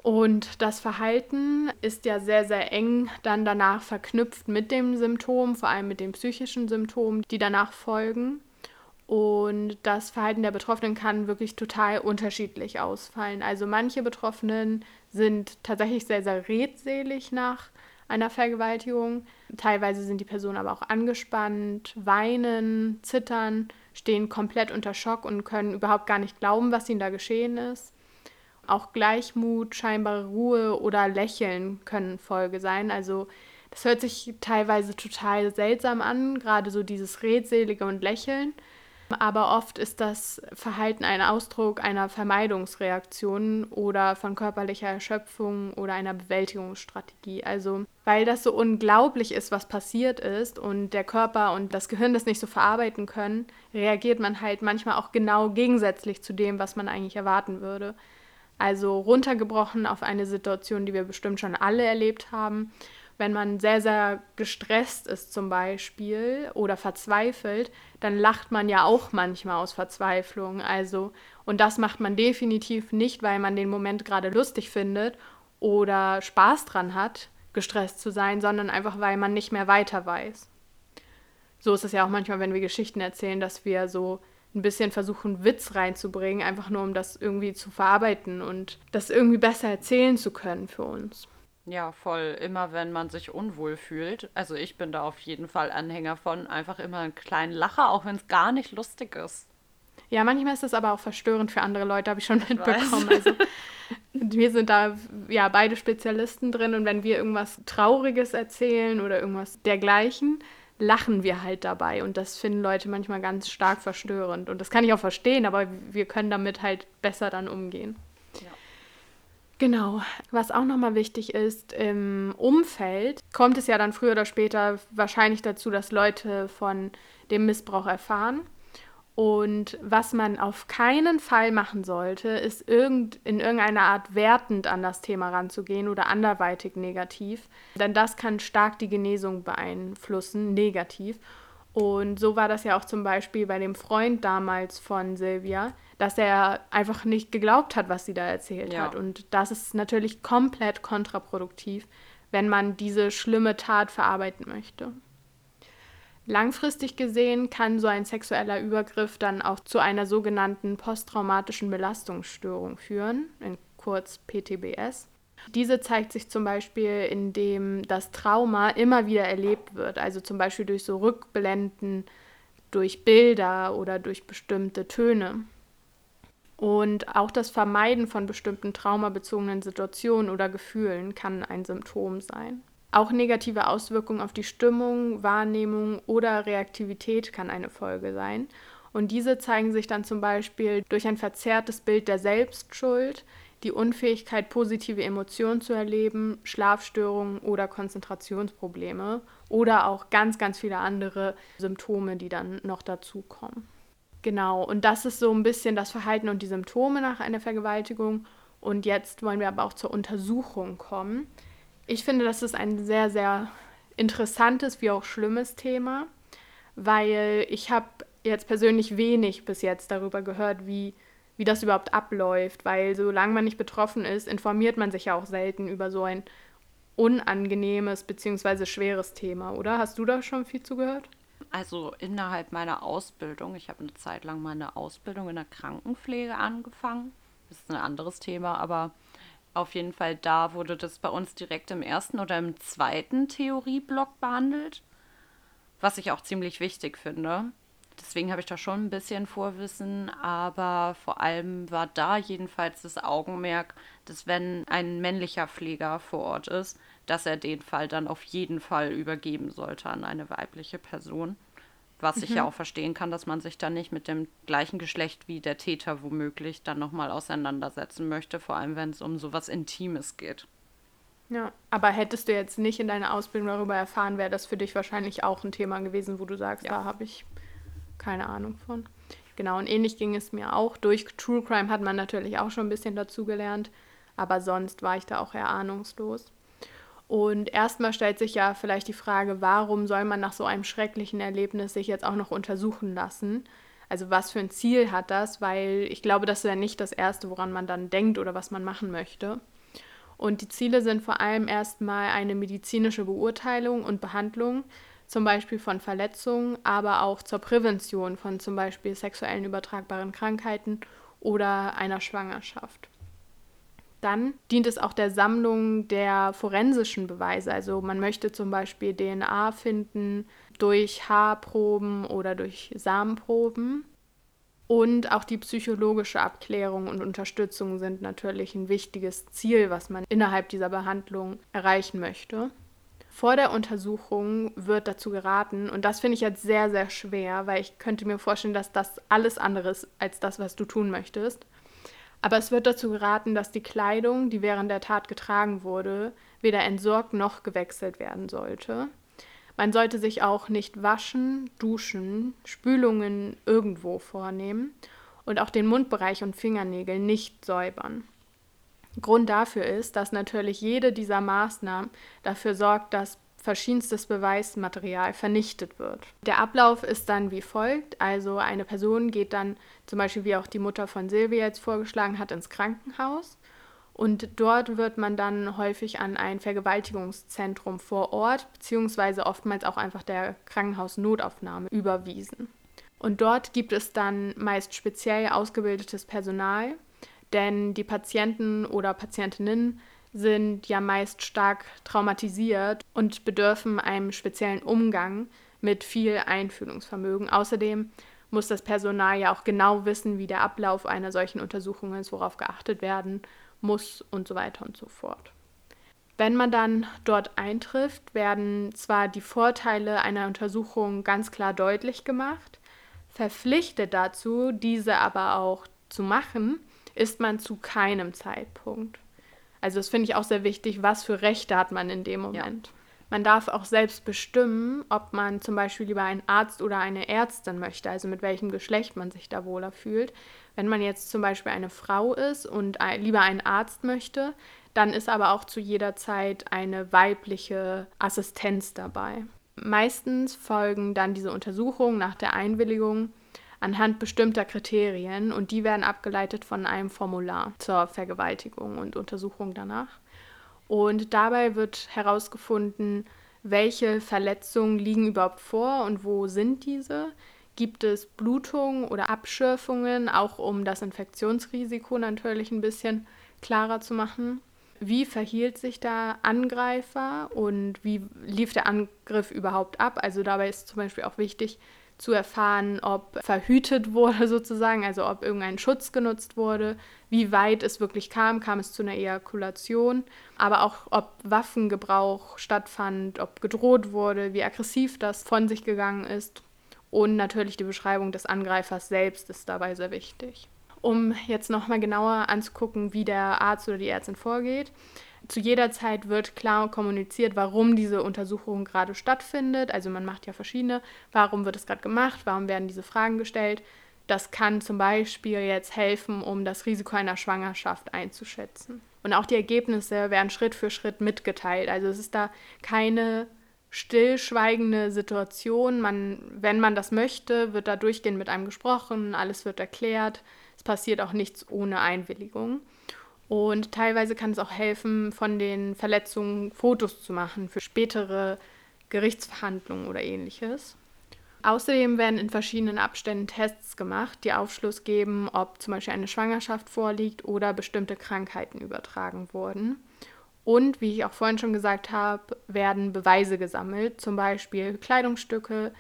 Und das Verhalten ist ja sehr, sehr eng dann danach verknüpft mit dem Symptom, vor allem mit den psychischen Symptomen, die danach folgen. Und das Verhalten der Betroffenen kann wirklich total unterschiedlich ausfallen. Also manche Betroffenen sind tatsächlich sehr, sehr redselig nach einer Vergewaltigung. Teilweise sind die Personen aber auch angespannt, weinen, zittern, stehen komplett unter Schock und können überhaupt gar nicht glauben, was ihnen da geschehen ist. Auch Gleichmut, scheinbare Ruhe oder Lächeln können Folge sein. Also das hört sich teilweise total seltsam an, gerade so dieses Redselige und Lächeln aber oft ist das Verhalten ein Ausdruck einer Vermeidungsreaktion oder von körperlicher Erschöpfung oder einer Bewältigungsstrategie. Also weil das so unglaublich ist, was passiert ist und der Körper und das Gehirn das nicht so verarbeiten können, reagiert man halt manchmal auch genau gegensätzlich zu dem, was man eigentlich erwarten würde. Also runtergebrochen auf eine Situation, die wir bestimmt schon alle erlebt haben wenn man sehr, sehr gestresst ist zum Beispiel oder verzweifelt, dann lacht man ja auch manchmal aus Verzweiflung. Also, und das macht man definitiv nicht, weil man den Moment gerade lustig findet oder Spaß dran hat, gestresst zu sein, sondern einfach, weil man nicht mehr weiter weiß. So ist es ja auch manchmal, wenn wir Geschichten erzählen, dass wir so ein bisschen versuchen, Witz reinzubringen, einfach nur um das irgendwie zu verarbeiten und das irgendwie besser erzählen zu können für uns.
Ja, voll. Immer wenn man sich unwohl fühlt. Also ich bin da auf jeden Fall Anhänger von. Einfach immer einen kleinen Lacher, auch wenn es gar nicht lustig ist.
Ja, manchmal ist das aber auch verstörend für andere Leute, habe ich schon mitbekommen. Also wir sind da ja beide Spezialisten drin und wenn wir irgendwas Trauriges erzählen oder irgendwas dergleichen, lachen wir halt dabei und das finden Leute manchmal ganz stark verstörend und das kann ich auch verstehen, aber wir können damit halt besser dann umgehen. Genau. Was auch nochmal wichtig ist, im Umfeld kommt es ja dann früher oder später wahrscheinlich dazu, dass Leute von dem Missbrauch erfahren. Und was man auf keinen Fall machen sollte, ist irgend, in irgendeiner Art wertend an das Thema ranzugehen oder anderweitig negativ. Denn das kann stark die Genesung beeinflussen, negativ. Und so war das ja auch zum Beispiel bei dem Freund damals von Silvia, dass er einfach nicht geglaubt hat, was sie da erzählt ja. hat. Und das ist natürlich komplett kontraproduktiv, wenn man diese schlimme Tat verarbeiten möchte. Langfristig gesehen kann so ein sexueller Übergriff dann auch zu einer sogenannten posttraumatischen Belastungsstörung führen, in kurz PTBS. Diese zeigt sich zum Beispiel, indem das Trauma immer wieder erlebt wird, also zum Beispiel durch so Rückblenden, durch Bilder oder durch bestimmte Töne. Und auch das Vermeiden von bestimmten traumabezogenen Situationen oder Gefühlen kann ein Symptom sein. Auch negative Auswirkungen auf die Stimmung, Wahrnehmung oder Reaktivität kann eine Folge sein. Und diese zeigen sich dann zum Beispiel durch ein verzerrtes Bild der Selbstschuld, die Unfähigkeit, positive Emotionen zu erleben, Schlafstörungen oder Konzentrationsprobleme oder auch ganz, ganz viele andere Symptome, die dann noch dazukommen. Genau, und das ist so ein bisschen das Verhalten und die Symptome nach einer Vergewaltigung. Und jetzt wollen wir aber auch zur Untersuchung kommen. Ich finde, das ist ein sehr, sehr interessantes wie auch schlimmes Thema, weil ich habe jetzt persönlich wenig bis jetzt darüber gehört, wie, wie das überhaupt abläuft, weil solange man nicht betroffen ist, informiert man sich ja auch selten über so ein unangenehmes bzw. schweres Thema, oder? Hast du da schon viel zugehört?
Also innerhalb meiner Ausbildung, ich habe eine Zeit lang meine Ausbildung in der Krankenpflege angefangen. Das ist ein anderes Thema, aber auf jeden Fall da wurde das bei uns direkt im ersten oder im zweiten Theorieblock behandelt, was ich auch ziemlich wichtig finde. Deswegen habe ich da schon ein bisschen Vorwissen, aber vor allem war da jedenfalls das Augenmerk, dass wenn ein männlicher Pfleger vor Ort ist, dass er den Fall dann auf jeden Fall übergeben sollte an eine weibliche Person. Was mhm. ich ja mhm. auch verstehen kann, dass man sich dann nicht mit dem gleichen Geschlecht wie der Täter womöglich dann nochmal auseinandersetzen möchte, vor allem wenn es um sowas Intimes geht.
Ja, aber hättest du jetzt nicht in deiner Ausbildung darüber erfahren, wäre das für dich wahrscheinlich auch ein Thema gewesen, wo du sagst, ja. da habe ich keine Ahnung von. Genau, und ähnlich ging es mir auch. Durch True Crime hat man natürlich auch schon ein bisschen dazugelernt, aber sonst war ich da auch eher ahnungslos. Und erstmal stellt sich ja vielleicht die Frage, warum soll man nach so einem schrecklichen Erlebnis sich jetzt auch noch untersuchen lassen? Also was für ein Ziel hat das? Weil ich glaube, das ist ja nicht das Erste, woran man dann denkt oder was man machen möchte. Und die Ziele sind vor allem erstmal eine medizinische Beurteilung und Behandlung, zum Beispiel von Verletzungen, aber auch zur Prävention von zum Beispiel sexuellen übertragbaren Krankheiten oder einer Schwangerschaft. Dann dient es auch der Sammlung der forensischen Beweise. Also man möchte zum Beispiel DNA finden durch Haarproben oder durch Samenproben. Und auch die psychologische Abklärung und Unterstützung sind natürlich ein wichtiges Ziel, was man innerhalb dieser Behandlung erreichen möchte. Vor der Untersuchung wird dazu geraten, und das finde ich jetzt sehr, sehr schwer, weil ich könnte mir vorstellen, dass das alles andere ist als das, was du tun möchtest. Aber es wird dazu geraten, dass die Kleidung, die während der Tat getragen wurde, weder entsorgt noch gewechselt werden sollte. Man sollte sich auch nicht waschen, duschen, Spülungen irgendwo vornehmen und auch den Mundbereich und Fingernägel nicht säubern. Grund dafür ist, dass natürlich jede dieser Maßnahmen dafür sorgt, dass verschiedenstes Beweismaterial vernichtet wird. Der Ablauf ist dann wie folgt. Also eine Person geht dann zum Beispiel, wie auch die Mutter von Silvia jetzt vorgeschlagen hat, ins Krankenhaus. Und dort wird man dann häufig an ein Vergewaltigungszentrum vor Ort, beziehungsweise oftmals auch einfach der Krankenhausnotaufnahme überwiesen. Und dort gibt es dann meist speziell ausgebildetes Personal, denn die Patienten oder Patientinnen sind ja meist stark traumatisiert und bedürfen einem speziellen Umgang mit viel Einfühlungsvermögen. Außerdem muss das Personal ja auch genau wissen, wie der Ablauf einer solchen Untersuchung ist, worauf geachtet werden muss und so weiter und so fort. Wenn man dann dort eintrifft, werden zwar die Vorteile einer Untersuchung ganz klar deutlich gemacht, verpflichtet dazu, diese aber auch zu machen, ist man zu keinem Zeitpunkt. Also das finde ich auch sehr wichtig, was für Rechte hat man in dem Moment. Ja. Man darf auch selbst bestimmen, ob man zum Beispiel lieber einen Arzt oder eine Ärztin möchte, also mit welchem Geschlecht man sich da wohler fühlt. Wenn man jetzt zum Beispiel eine Frau ist und lieber einen Arzt möchte, dann ist aber auch zu jeder Zeit eine weibliche Assistenz dabei. Meistens folgen dann diese Untersuchungen nach der Einwilligung anhand bestimmter Kriterien und die werden abgeleitet von einem Formular zur Vergewaltigung und Untersuchung danach. Und dabei wird herausgefunden, welche Verletzungen liegen überhaupt vor und wo sind diese. Gibt es Blutungen oder Abschürfungen, auch um das Infektionsrisiko natürlich ein bisschen klarer zu machen? Wie verhielt sich der Angreifer und wie lief der Angriff überhaupt ab? Also dabei ist zum Beispiel auch wichtig, zu erfahren, ob verhütet wurde sozusagen, also ob irgendein Schutz genutzt wurde, wie weit es wirklich kam, kam es zu einer Ejakulation, aber auch ob Waffengebrauch stattfand, ob gedroht wurde, wie aggressiv das von sich gegangen ist und natürlich die Beschreibung des Angreifers selbst ist dabei sehr wichtig. Um jetzt nochmal genauer anzugucken, wie der Arzt oder die Ärztin vorgeht, zu jeder Zeit wird klar kommuniziert, warum diese Untersuchung gerade stattfindet. Also man macht ja verschiedene. Warum wird es gerade gemacht? Warum werden diese Fragen gestellt? Das kann zum Beispiel jetzt helfen, um das Risiko einer Schwangerschaft einzuschätzen. Und auch die Ergebnisse werden Schritt für Schritt mitgeteilt. Also es ist da keine stillschweigende Situation. Man, wenn man das möchte, wird da durchgehend mit einem gesprochen, alles wird erklärt. Es passiert auch nichts ohne Einwilligung. Und teilweise kann es auch helfen, von den Verletzungen Fotos zu machen für spätere Gerichtsverhandlungen oder ähnliches. Außerdem werden in verschiedenen Abständen Tests gemacht, die Aufschluss geben, ob zum Beispiel eine Schwangerschaft vorliegt oder bestimmte Krankheiten übertragen wurden. Und wie ich auch vorhin schon gesagt habe, werden Beweise gesammelt, zum Beispiel Kleidungsstücke,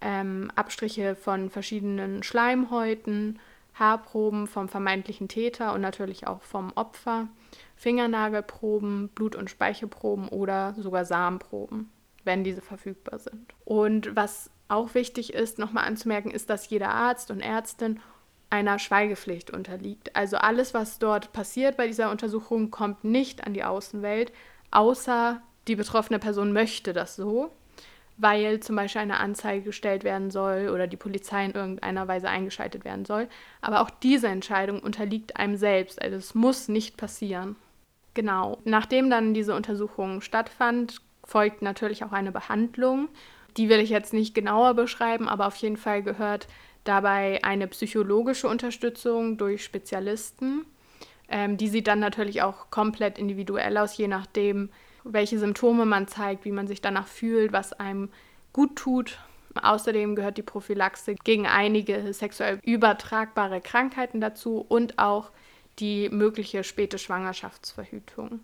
ähm, Abstriche von verschiedenen Schleimhäuten Haarproben vom vermeintlichen Täter und natürlich auch vom Opfer, Fingernagelproben, Blut- und Speichelproben oder sogar Samenproben, wenn diese verfügbar sind. Und was auch wichtig ist, nochmal anzumerken, ist, dass jeder Arzt und Ärztin einer Schweigepflicht unterliegt. Also alles, was dort passiert bei dieser Untersuchung, kommt nicht an die Außenwelt, außer die betroffene Person möchte das so weil zum Beispiel eine Anzeige gestellt werden soll oder die Polizei in irgendeiner Weise eingeschaltet werden soll. Aber auch diese Entscheidung unterliegt einem selbst. Also es muss nicht passieren. Genau. Nachdem dann diese Untersuchung stattfand, folgt natürlich auch eine Behandlung. Die will ich jetzt nicht genauer beschreiben, aber auf jeden Fall gehört dabei eine psychologische Unterstützung durch Spezialisten. Ähm, die sieht dann natürlich auch komplett individuell aus, je nachdem, welche Symptome man zeigt, wie man sich danach fühlt, was einem gut tut. Außerdem gehört die Prophylaxe gegen einige sexuell übertragbare Krankheiten dazu und auch die mögliche späte Schwangerschaftsverhütung.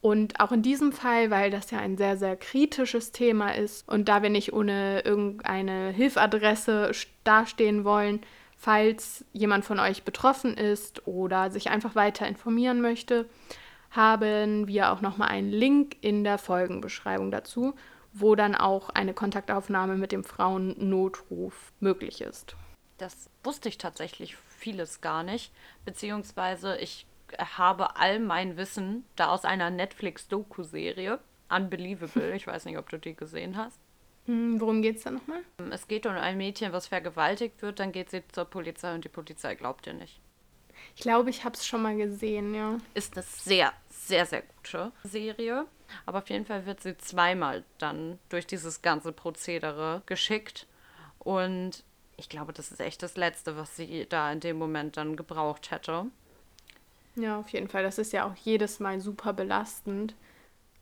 Und auch in diesem Fall, weil das ja ein sehr, sehr kritisches Thema ist und da wir nicht ohne irgendeine Hilfadresse dastehen wollen, falls jemand von euch betroffen ist oder sich einfach weiter informieren möchte, haben wir auch nochmal einen Link in der Folgenbeschreibung dazu, wo dann auch eine Kontaktaufnahme mit dem Frauennotruf möglich ist.
Das wusste ich tatsächlich vieles gar nicht, beziehungsweise ich habe all mein Wissen da aus einer Netflix-Doku-Serie, Unbelievable, ich weiß nicht, ob du die gesehen hast.
Hm, worum geht es da nochmal?
Es geht um ein Mädchen, was vergewaltigt wird, dann geht sie zur Polizei und die Polizei glaubt ihr nicht.
Ich glaube, ich habe es schon mal gesehen, ja.
Ist eine sehr, sehr, sehr gute Serie. Aber auf jeden Fall wird sie zweimal dann durch dieses ganze Prozedere geschickt. Und ich glaube, das ist echt das Letzte, was sie da in dem Moment dann gebraucht hätte.
Ja, auf jeden Fall. Das ist ja auch jedes Mal super belastend,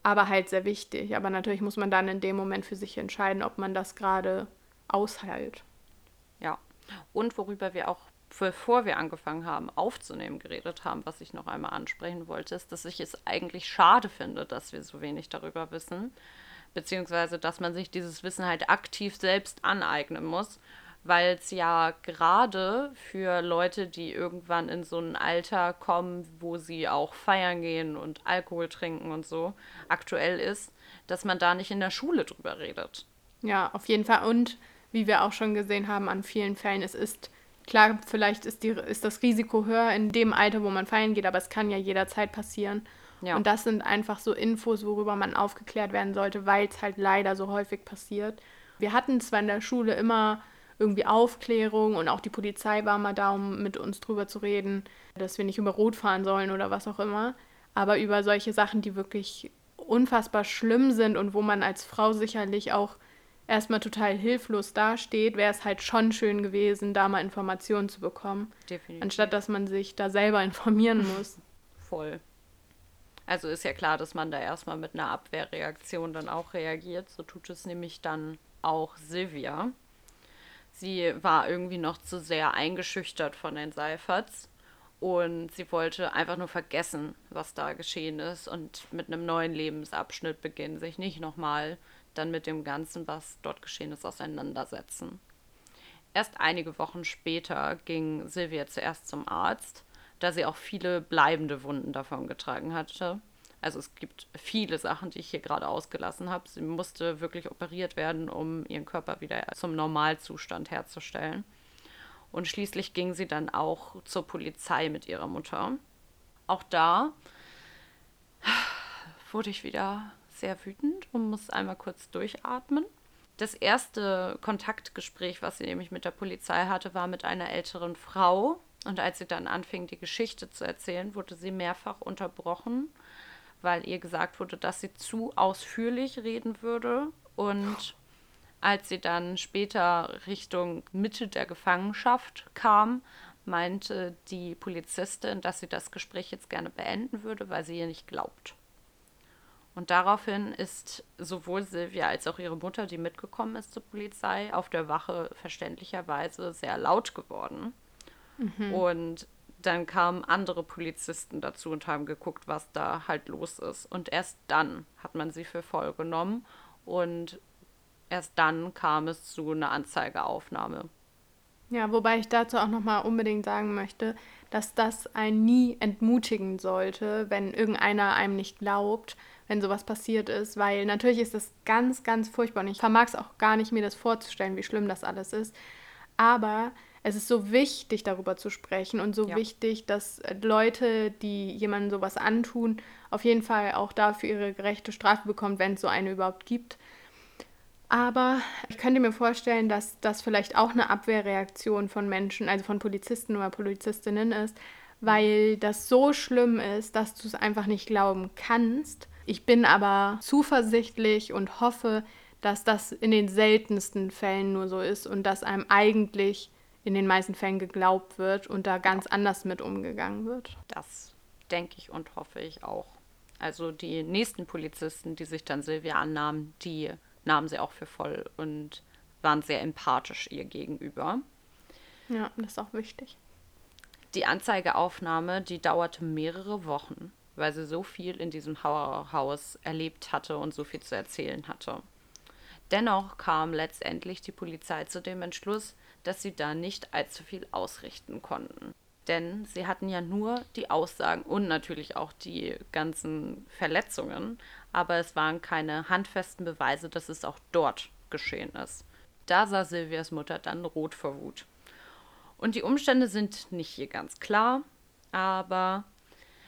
aber halt sehr wichtig. Aber natürlich muss man dann in dem Moment für sich entscheiden, ob man das gerade aushält.
Ja. Und worüber wir auch bevor wir angefangen haben aufzunehmen, geredet haben, was ich noch einmal ansprechen wollte, ist, dass ich es eigentlich schade finde, dass wir so wenig darüber wissen, beziehungsweise dass man sich dieses Wissen halt aktiv selbst aneignen muss, weil es ja gerade für Leute, die irgendwann in so ein Alter kommen, wo sie auch feiern gehen und Alkohol trinken und so, aktuell ist, dass man da nicht in der Schule drüber redet.
Ja, auf jeden Fall. Und wie wir auch schon gesehen haben an vielen Fällen, es ist Klar, vielleicht ist, die, ist das Risiko höher in dem Alter, wo man feiern geht, aber es kann ja jederzeit passieren. Ja. Und das sind einfach so Infos, worüber man aufgeklärt werden sollte, weil es halt leider so häufig passiert. Wir hatten zwar in der Schule immer irgendwie Aufklärung und auch die Polizei war mal da, um mit uns drüber zu reden, dass wir nicht über Rot fahren sollen oder was auch immer. Aber über solche Sachen, die wirklich unfassbar schlimm sind und wo man als Frau sicherlich auch erstmal total hilflos dasteht, wäre es halt schon schön gewesen, da mal Informationen zu bekommen. Definitiv. Anstatt dass man sich da selber informieren muss.
Voll. Also ist ja klar, dass man da erstmal mit einer Abwehrreaktion dann auch reagiert. So tut es nämlich dann auch Silvia. Sie war irgendwie noch zu sehr eingeschüchtert von den Seiferts und sie wollte einfach nur vergessen, was da geschehen ist und mit einem neuen Lebensabschnitt beginnen, sich nicht nochmal dann mit dem Ganzen, was dort geschehen ist, auseinandersetzen. Erst einige Wochen später ging Silvia zuerst zum Arzt, da sie auch viele bleibende Wunden davon getragen hatte. Also es gibt viele Sachen, die ich hier gerade ausgelassen habe. Sie musste wirklich operiert werden, um ihren Körper wieder zum Normalzustand herzustellen. Und schließlich ging sie dann auch zur Polizei mit ihrer Mutter. Auch da wurde ich wieder sehr wütend und muss einmal kurz durchatmen. Das erste Kontaktgespräch, was sie nämlich mit der Polizei hatte, war mit einer älteren Frau. Und als sie dann anfing, die Geschichte zu erzählen, wurde sie mehrfach unterbrochen, weil ihr gesagt wurde, dass sie zu ausführlich reden würde. Und als sie dann später Richtung Mitte der Gefangenschaft kam, meinte die Polizistin, dass sie das Gespräch jetzt gerne beenden würde, weil sie ihr nicht glaubt. Und daraufhin ist sowohl Silvia als auch ihre Mutter, die mitgekommen ist zur Polizei, auf der Wache verständlicherweise sehr laut geworden. Mhm. Und dann kamen andere Polizisten dazu und haben geguckt, was da halt los ist. Und erst dann hat man sie für voll genommen und erst dann kam es zu einer Anzeigeaufnahme.
Ja, wobei ich dazu auch nochmal unbedingt sagen möchte, dass das einen nie entmutigen sollte, wenn irgendeiner einem nicht glaubt, wenn sowas passiert ist, weil natürlich ist das ganz, ganz furchtbar und ich vermag es auch gar nicht, mir das vorzustellen, wie schlimm das alles ist. Aber es ist so wichtig, darüber zu sprechen und so ja. wichtig, dass Leute, die jemandem sowas antun, auf jeden Fall auch dafür ihre gerechte Strafe bekommen, wenn es so eine überhaupt gibt. Aber ich könnte mir vorstellen, dass das vielleicht auch eine Abwehrreaktion von Menschen, also von Polizisten oder Polizistinnen ist, weil das so schlimm ist, dass du es einfach nicht glauben kannst. Ich bin aber zuversichtlich und hoffe, dass das in den seltensten Fällen nur so ist und dass einem eigentlich in den meisten Fällen geglaubt wird und da ganz anders mit umgegangen wird.
Das denke ich und hoffe ich auch. Also die nächsten Polizisten, die sich dann Silvia annahmen, die nahmen sie auch für voll und waren sehr empathisch ihr gegenüber.
Ja, das ist auch wichtig.
Die Anzeigeaufnahme, die dauerte mehrere Wochen, weil sie so viel in diesem Haus erlebt hatte und so viel zu erzählen hatte. Dennoch kam letztendlich die Polizei zu dem Entschluss, dass sie da nicht allzu viel ausrichten konnten. Denn sie hatten ja nur die Aussagen und natürlich auch die ganzen Verletzungen, aber es waren keine handfesten Beweise, dass es auch dort geschehen ist. Da sah Silvias Mutter dann rot vor Wut. Und die Umstände sind nicht hier ganz klar, aber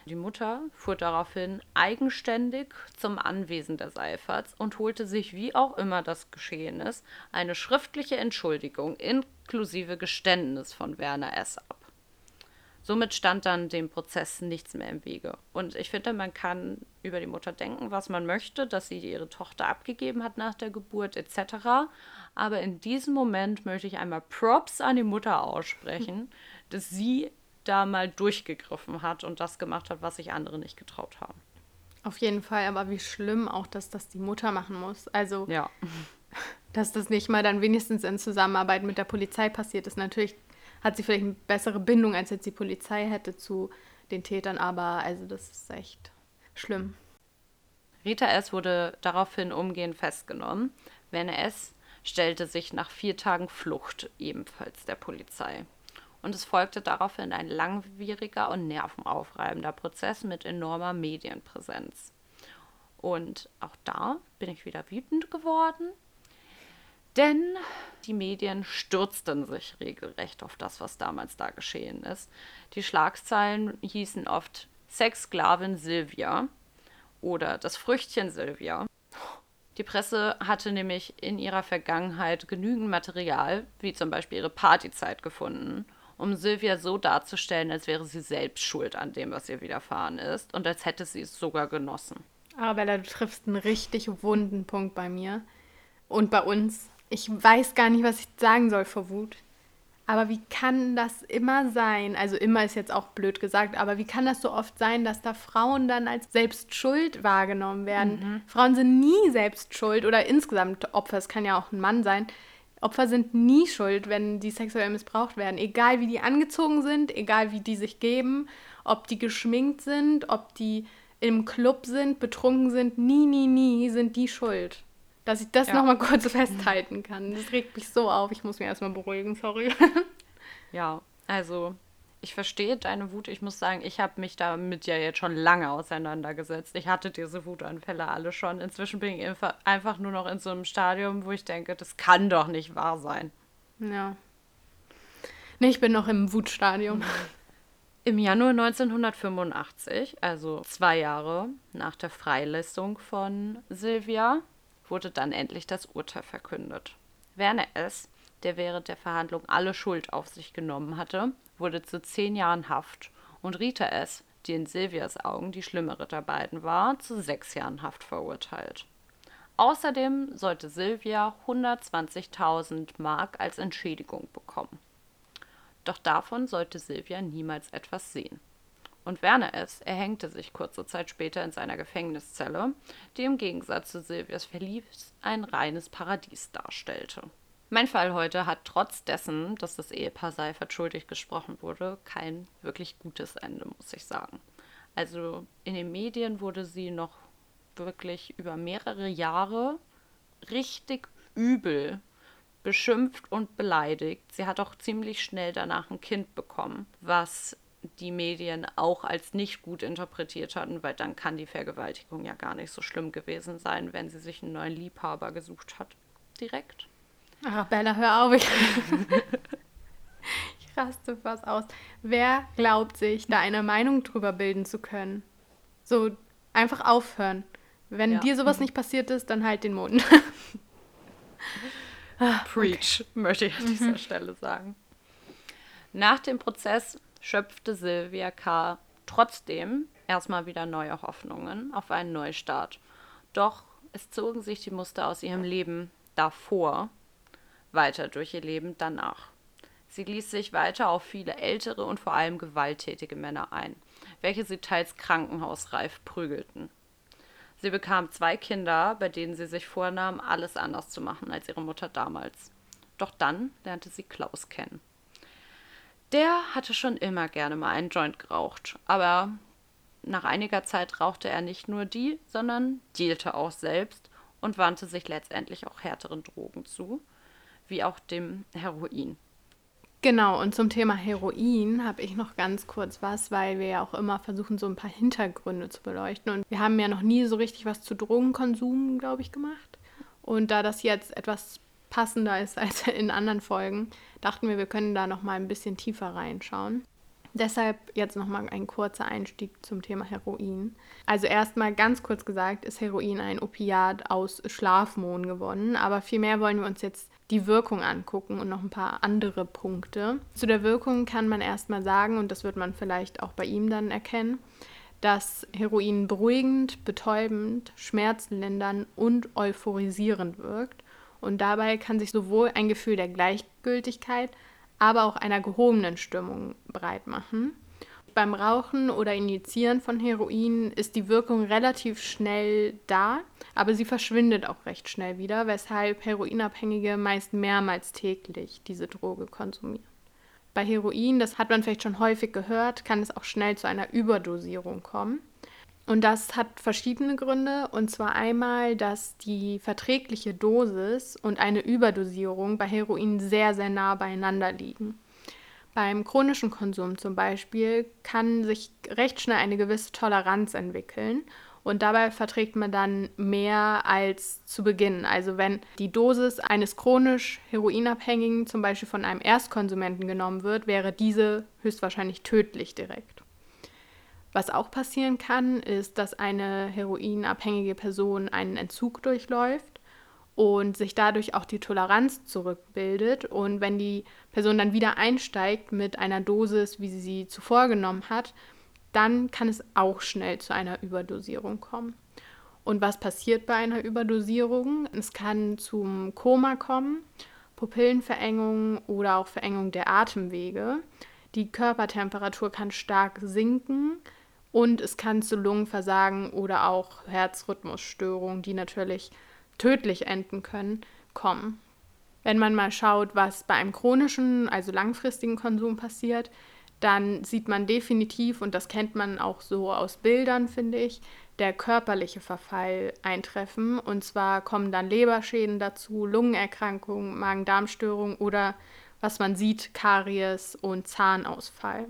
die Mutter fuhr daraufhin eigenständig zum Anwesen der Seiferts und holte sich, wie auch immer das geschehen ist, eine schriftliche Entschuldigung inklusive Geständnis von Werner S. ab. Somit stand dann dem Prozess nichts mehr im Wege. Und ich finde, man kann über die Mutter denken, was man möchte, dass sie ihre Tochter abgegeben hat nach der Geburt etc. Aber in diesem Moment möchte ich einmal Props an die Mutter aussprechen, dass sie da mal durchgegriffen hat und das gemacht hat, was sich andere nicht getraut haben.
Auf jeden Fall, aber wie schlimm auch, dass das die Mutter machen muss. Also, ja. dass das nicht mal dann wenigstens in Zusammenarbeit mit der Polizei passiert ist. Natürlich hat sie vielleicht eine bessere Bindung, als jetzt die Polizei hätte zu den Tätern, aber also das ist echt schlimm.
Rita S. wurde daraufhin umgehend festgenommen. Werner S. stellte sich nach vier Tagen Flucht ebenfalls der Polizei. Und es folgte daraufhin ein langwieriger und nervenaufreibender Prozess mit enormer Medienpräsenz. Und auch da bin ich wieder wütend geworden, Denn die Medien stürzten sich regelrecht auf das, was damals da geschehen ist. Die Schlagzeilen hießen oft Sexsklavin Silvia oder das Früchtchen Silvia. Die Presse hatte nämlich in ihrer Vergangenheit genügend Material, wie zum Beispiel ihre Partyzeit, gefunden, um Silvia so darzustellen, als wäre sie selbst schuld an dem, was ihr widerfahren ist und als hätte sie es sogar genossen.
Arabella, du triffst einen richtig wunden Punkt bei mir und bei uns. Ich weiß gar nicht, was ich sagen soll vor Wut. Aber wie kann das immer sein? Also immer ist jetzt auch blöd gesagt, aber wie kann das so oft sein, dass da Frauen dann als selbst schuld wahrgenommen werden? Mhm. Frauen sind nie selbst schuld oder insgesamt Opfer, es kann ja auch ein Mann sein. Opfer sind nie schuld, wenn die sexuell missbraucht werden. Egal wie die angezogen sind, egal wie die sich geben, ob die geschminkt sind, ob die im Club sind, betrunken sind, nie, nie, nie sind die schuld. Dass ich das ja. nochmal kurz festhalten kann. Das regt mich so auf. Ich muss mich erstmal beruhigen, sorry.
Ja, also ich verstehe deine Wut. Ich muss sagen, ich habe mich damit ja jetzt schon lange auseinandergesetzt. Ich hatte diese Wutanfälle alle schon. Inzwischen bin ich einfach nur noch in so einem Stadium, wo ich denke, das kann doch nicht wahr sein.
Ja. Nee, ich bin noch im Wutstadium.
Im Januar 1985, also zwei Jahre nach der Freilassung von Silvia, wurde dann endlich das Urteil verkündet. Werner S., der während der Verhandlung alle Schuld auf sich genommen hatte, wurde zu zehn Jahren Haft und Rita S., die in Silvias Augen die schlimmere der beiden war, zu sechs Jahren Haft verurteilt. Außerdem sollte Silvia 120.000 Mark als Entschädigung bekommen. Doch davon sollte Silvia niemals etwas sehen und Werner S. erhängte sich kurze Zeit später in seiner Gefängniszelle, die im Gegensatz zu Silvias Verlies ein reines Paradies darstellte. Mein Fall heute hat trotz dessen, dass das Ehepaar Seifert schuldig gesprochen wurde, kein wirklich gutes Ende, muss ich sagen. Also in den Medien wurde sie noch wirklich über mehrere Jahre richtig übel beschimpft und beleidigt. Sie hat auch ziemlich schnell danach ein Kind bekommen, was die Medien auch als nicht gut interpretiert hatten, weil dann kann die Vergewaltigung ja gar nicht so schlimm gewesen sein, wenn sie sich einen neuen Liebhaber gesucht hat. Direkt.
Ach, Bella, hör auf. Ich, ich raste was aus. Wer glaubt sich, da eine Meinung drüber bilden zu können? So, einfach aufhören. Wenn ja. dir sowas nicht passiert ist, dann halt den Mund.
Preach, okay. möchte ich an dieser mhm. Stelle sagen. Nach dem Prozess schöpfte Sylvia K. trotzdem erstmal wieder neue Hoffnungen auf einen Neustart. Doch es zogen sich die Muster aus ihrem Leben davor weiter durch ihr Leben danach. Sie ließ sich weiter auf viele ältere und vor allem gewalttätige Männer ein, welche sie teils krankenhausreif prügelten. Sie bekam zwei Kinder, bei denen sie sich vornahm, alles anders zu machen als ihre Mutter damals. Doch dann lernte sie Klaus kennen. Der hatte schon immer gerne mal einen Joint geraucht, aber nach einiger Zeit rauchte er nicht nur die, sondern dealte auch selbst und wandte sich letztendlich auch härteren Drogen zu, wie auch dem Heroin.
Genau, und zum Thema Heroin habe ich noch ganz kurz was, weil wir ja auch immer versuchen, so ein paar Hintergründe zu beleuchten. Und wir haben ja noch nie so richtig was zu Drogenkonsum, glaube ich, gemacht. Und da das jetzt etwas passender ist als in anderen Folgen, dachten wir, wir können da noch mal ein bisschen tiefer reinschauen. Deshalb jetzt noch mal ein kurzer Einstieg zum Thema Heroin. Also erstmal ganz kurz gesagt, ist Heroin ein Opiat aus Schlafmohn gewonnen, aber vielmehr wollen wir uns jetzt die Wirkung angucken und noch ein paar andere Punkte. Zu der Wirkung kann man erstmal sagen, und das wird man vielleicht auch bei ihm dann erkennen, dass Heroin beruhigend, betäubend, schmerzlindernd und euphorisierend wirkt und dabei kann sich sowohl ein Gefühl der Gleichgültigkeit, aber auch einer gehobenen Stimmung breit machen. Beim Rauchen oder Injizieren von Heroin ist die Wirkung relativ schnell da, aber sie verschwindet auch recht schnell wieder, weshalb Heroinabhängige meist mehrmals täglich diese Droge konsumieren. Bei Heroin, das hat man vielleicht schon häufig gehört, kann es auch schnell zu einer Überdosierung kommen. Und das hat verschiedene Gründe. Und zwar einmal, dass die verträgliche Dosis und eine Überdosierung bei Heroin sehr, sehr nah beieinander liegen. Beim chronischen Konsum zum Beispiel kann sich recht schnell eine gewisse Toleranz entwickeln. Und dabei verträgt man dann mehr als zu Beginn. Also wenn die Dosis eines chronisch Heroinabhängigen zum Beispiel von einem Erstkonsumenten genommen wird, wäre diese höchstwahrscheinlich tödlich direkt. Was auch passieren kann, ist, dass eine heroinabhängige Person einen Entzug durchläuft und sich dadurch auch die Toleranz zurückbildet. Und wenn die Person dann wieder einsteigt mit einer Dosis, wie sie sie zuvor genommen hat, dann kann es auch schnell zu einer Überdosierung kommen. Und was passiert bei einer Überdosierung? Es kann zum Koma kommen, Pupillenverengung oder auch Verengung der Atemwege. Die Körpertemperatur kann stark sinken und es kann zu Lungenversagen oder auch Herzrhythmusstörungen, die natürlich tödlich enden können, kommen. Wenn man mal schaut, was bei einem chronischen, also langfristigen Konsum passiert, dann sieht man definitiv, und das kennt man auch so aus Bildern, finde ich, der körperliche Verfall eintreffen. Und zwar kommen dann Leberschäden dazu, Lungenerkrankungen, Magen-Darm-Störungen oder, was man sieht, Karies und Zahnausfall.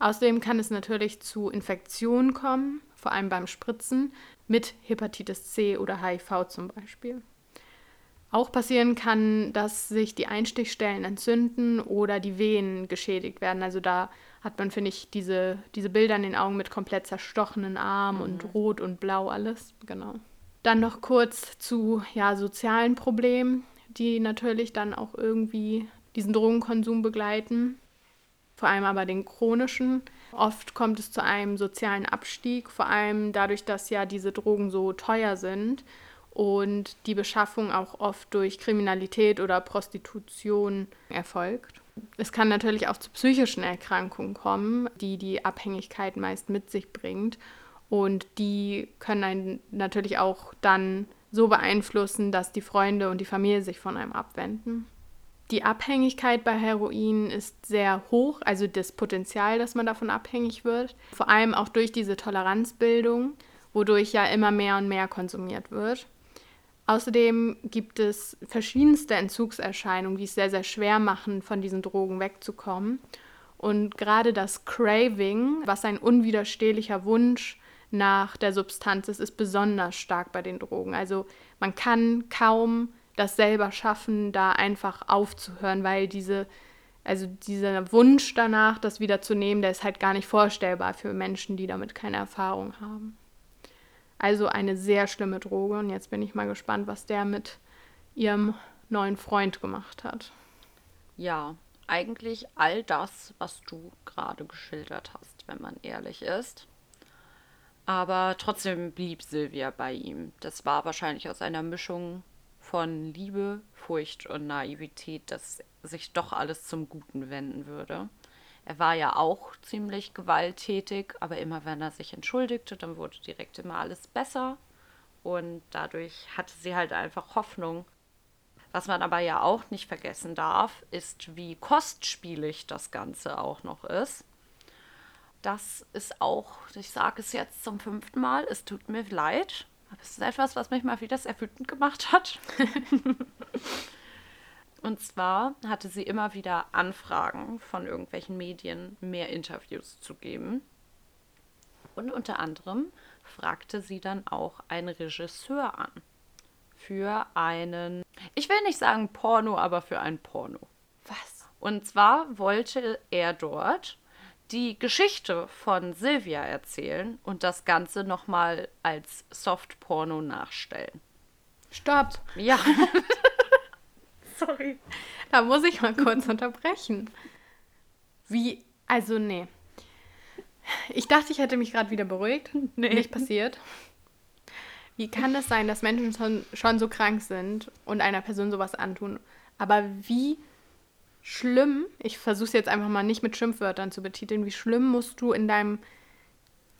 Außerdem kann es natürlich zu Infektionen kommen, vor allem beim Spritzen, mit Hepatitis C oder HIV zum Beispiel. Auch passieren kann, dass sich die Einstichstellen entzünden oder die Venen geschädigt werden. Also da hat man, finde ich, diese, diese Bilder in den Augen mit komplett zerstochenen Armen mhm. und rot und blau alles. Genau. Dann noch kurz zu ja, sozialen Problemen, die natürlich dann auch irgendwie diesen Drogenkonsum begleiten. Vor allem aber den chronischen. Oft kommt es zu einem sozialen Abstieg, vor allem dadurch, dass ja diese Drogen so teuer sind und die Beschaffung auch oft durch Kriminalität oder Prostitution erfolgt. Es kann natürlich auch zu psychischen Erkrankungen kommen, die die Abhängigkeit meist mit sich bringt. Und die können einen natürlich auch dann so beeinflussen, dass die Freunde und die Familie sich von einem abwenden. Die Abhängigkeit bei Heroin ist sehr hoch, also das Potenzial, dass man davon abhängig wird. Vor allem auch durch diese Toleranzbildung, wodurch ja immer mehr und mehr konsumiert wird. Außerdem gibt es verschiedenste Entzugserscheinungen, die es sehr, sehr schwer machen, von diesen Drogen wegzukommen. Und gerade das Craving, was ein unwiderstehlicher Wunsch nach der Substanz ist, ist besonders stark bei den Drogen. Also man kann kaum das selber schaffen, da einfach aufzuhören, weil diese, also dieser Wunsch danach, das wieder zu nehmen, der ist halt gar nicht vorstellbar für Menschen, die damit keine Erfahrung haben. Also eine sehr schlimme Droge. Und jetzt bin ich mal gespannt, was der mit ihrem neuen Freund gemacht hat.
Ja, eigentlich all das, was du gerade geschildert hast, wenn man ehrlich ist. Aber trotzdem blieb Silvia bei ihm. Das war wahrscheinlich aus einer Mischung von Liebe, Furcht und Naivität, dass sich doch alles zum Guten wenden würde. Er war ja auch ziemlich gewalttätig, aber immer wenn er sich entschuldigte, dann wurde direkt immer alles besser. Und dadurch hatte sie halt einfach Hoffnung. Was man aber ja auch nicht vergessen darf, ist, wie kostspielig das Ganze auch noch ist. Das ist auch, ich sage es jetzt zum fünften Mal, es tut mir leid, aber es ist etwas, was mich mal wieder sehr wütend gemacht hat. Und zwar hatte sie immer wieder Anfragen von irgendwelchen Medien, mehr Interviews zu geben. Und unter anderem fragte sie dann auch einen Regisseur an. Für einen, ich will nicht sagen Porno, aber für ein Porno.
Was?
Und zwar wollte er dort die Geschichte von Silvia erzählen und das Ganze nochmal als Soft-Porno nachstellen.
Stopp!
Ja.
Sorry. Da muss ich mal kurz unterbrechen. Wie, also nee. Ich dachte, ich hätte mich gerade wieder beruhigt. Nee. Nicht passiert. Wie kann es sein, dass Menschen schon, schon so krank sind und einer Person sowas antun? Aber wie schlimm, ich versuche es jetzt einfach mal nicht mit Schimpfwörtern zu betiteln, wie schlimm musst du in deinem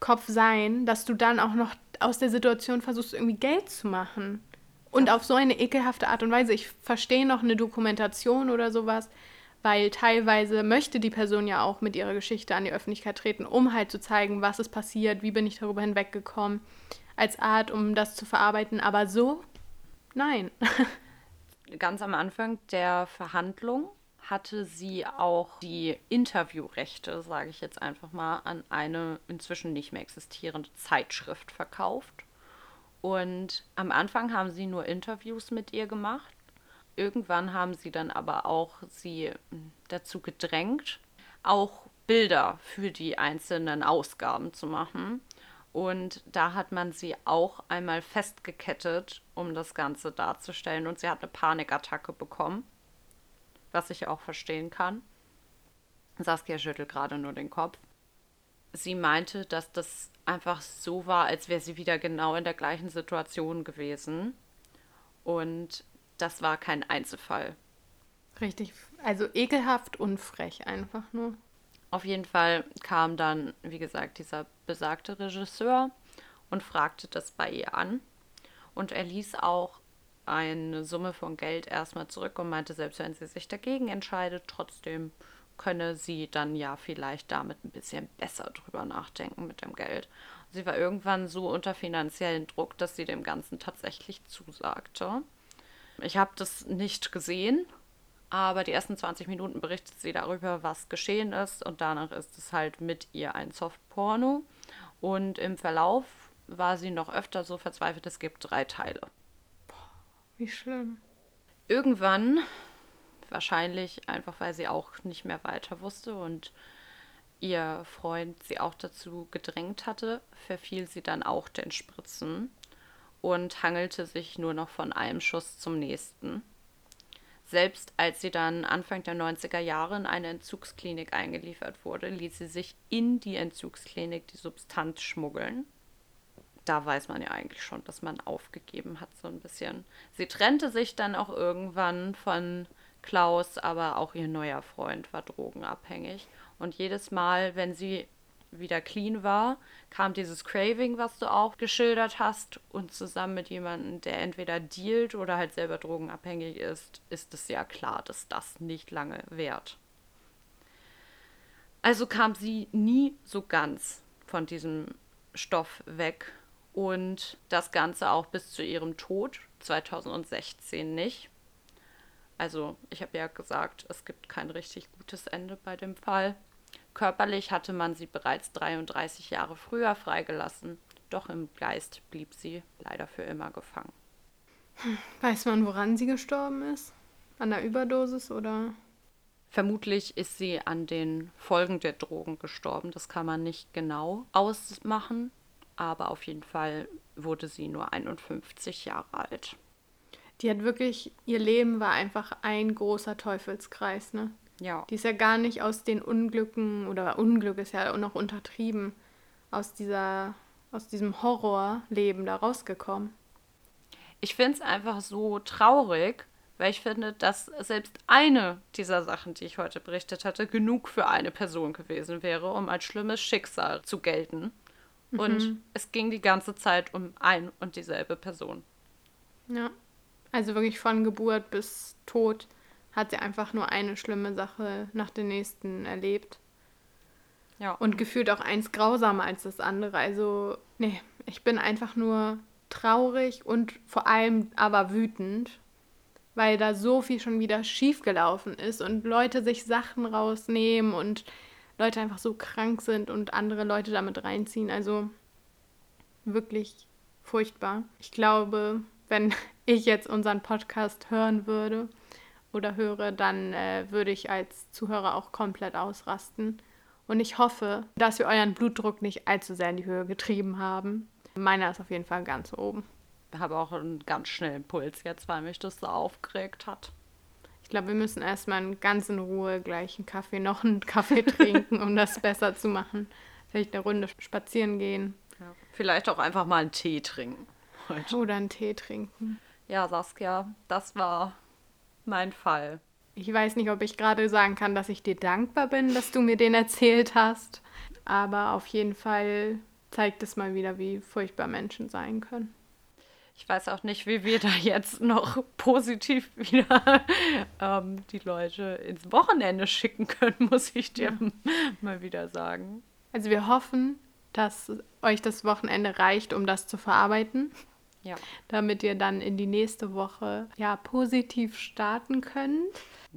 Kopf sein, dass du dann auch noch aus der Situation versuchst, irgendwie Geld zu machen? Und auf so eine ekelhafte Art und Weise. Ich verstehe noch eine Dokumentation oder sowas, weil teilweise möchte die Person ja auch mit ihrer Geschichte an die Öffentlichkeit treten, um halt zu zeigen, was ist passiert, wie bin ich darüber hinweggekommen, als Art, um das zu verarbeiten. Aber so, nein.
Ganz am Anfang der Verhandlung hatte sie auch die Interviewrechte, sage ich jetzt einfach mal, an eine inzwischen nicht mehr existierende Zeitschrift verkauft. Und am Anfang haben sie nur Interviews mit ihr gemacht. Irgendwann haben sie dann aber auch sie dazu gedrängt, auch Bilder für die einzelnen Ausgaben zu machen. Und da hat man sie auch einmal festgekettet, um das Ganze darzustellen. Und sie hat eine Panikattacke bekommen, was ich auch verstehen kann. Saskia schüttelt gerade nur den Kopf. Sie meinte, dass das einfach so war, als wäre sie wieder genau in der gleichen Situation gewesen. Und das war kein Einzelfall.
Richtig, also ekelhaft und frech einfach nur.
Auf jeden Fall kam dann, wie gesagt, dieser besagte Regisseur und fragte das bei ihr an. Und er ließ auch eine Summe von Geld erstmal zurück und meinte, selbst wenn sie sich dagegen entscheidet, trotzdem könne sie dann ja vielleicht damit ein bisschen besser drüber nachdenken mit dem Geld. Sie war irgendwann so unter finanziellen Druck, dass sie dem Ganzen tatsächlich zusagte. Ich habe das nicht gesehen, aber die ersten 20 Minuten berichtet sie darüber, was geschehen ist und danach ist es halt mit ihr ein Softporno. Und im Verlauf war sie noch öfter so verzweifelt, es gibt drei Teile.
Wie schlimm.
Irgendwann, wahrscheinlich einfach weil sie auch nicht mehr weiter wusste und ihr Freund sie auch dazu gedrängt hatte, verfiel sie dann auch den Spritzen und hangelte sich nur noch von einem Schuss zum nächsten. Selbst als sie dann Anfang der 90er Jahre in eine Entzugsklinik eingeliefert wurde, ließ sie sich in die Entzugsklinik die Substanz schmuggeln. Da weiß man ja eigentlich schon, dass man aufgegeben hat, so ein bisschen. Sie trennte sich dann auch irgendwann von Klaus, aber auch ihr neuer Freund war drogenabhängig. Und jedes Mal, wenn sie wieder clean war, kam dieses Craving, was du auch geschildert hast, und zusammen mit jemandem, der entweder dealt oder halt selber drogenabhängig ist, ist es ja klar, dass das nicht lange währt. Also kam sie nie so ganz von diesem Stoff weg und das Ganze auch bis zu ihrem Tod 2016 nicht. Also ich habe ja gesagt, es gibt kein richtig gutes Ende bei dem Fall. Körperlich hatte man sie bereits 33 Jahre früher freigelassen, doch im Geist blieb sie leider für immer gefangen.
Weiß man, woran sie gestorben ist? An der Überdosis oder?
Vermutlich ist sie an den Folgen der Drogen gestorben. Das kann man nicht genau ausmachen, aber auf jeden Fall wurde sie nur 51 Jahre alt.
Die hat wirklich, ihr Leben war einfach ein großer Teufelskreis, ne?
Ja.
Die ist ja gar nicht aus den Unglücken, oder Unglück ist ja auch noch untertrieben, aus dieser, aus diesem Horrorleben da rausgekommen.
Ich finde es einfach so traurig, weil ich finde, dass selbst eine dieser Sachen, die ich heute berichtet hatte, genug für eine Person gewesen wäre, um als schlimmes Schicksal zu gelten. Mhm. Und es ging die ganze Zeit um ein und dieselbe Person.
Ja. Also wirklich von Geburt bis Tod hat sie einfach nur eine schlimme Sache nach der nächsten erlebt. Ja. Und gefühlt auch eins grausamer als das andere. Also, nee, ich bin einfach nur traurig und vor allem aber wütend, weil da so viel schon wieder schiefgelaufen ist und Leute sich Sachen rausnehmen und Leute einfach so krank sind und andere Leute damit reinziehen. Also wirklich furchtbar. Ich glaube, wenn ich jetzt unseren Podcast hören würde, oder höre, dann äh, würde ich als Zuhörer auch komplett ausrasten. Und ich hoffe, dass wir euren Blutdruck nicht allzu sehr in die Höhe getrieben haben. Meiner ist auf jeden Fall ganz oben.
Ich habe auch einen ganz schnellen Puls jetzt, weil mich das so aufgeregt hat.
Ich glaube, wir müssen erstmal ganz in Ruhe gleich einen Kaffee, noch einen Kaffee trinken, um das besser zu machen. Vielleicht eine Runde spazieren gehen.
Ja. Vielleicht auch einfach mal einen Tee trinken.
Heute. Oder einen Tee trinken.
Ja, Saskia, das war mein Fall.
Ich weiß nicht, ob ich gerade sagen kann, dass ich dir dankbar bin, dass du mir den erzählt hast. Aber auf jeden Fall zeigt es mal wieder, wie furchtbar Menschen sein können.
Ich weiß auch nicht, wie wir da jetzt noch positiv wieder ähm, die Leute ins Wochenende schicken können, muss ich dir ja. mal wieder sagen.
Also wir hoffen, dass euch das Wochenende reicht, um das zu verarbeiten.
Ja.
damit ihr dann in die nächste Woche ja positiv starten könnt.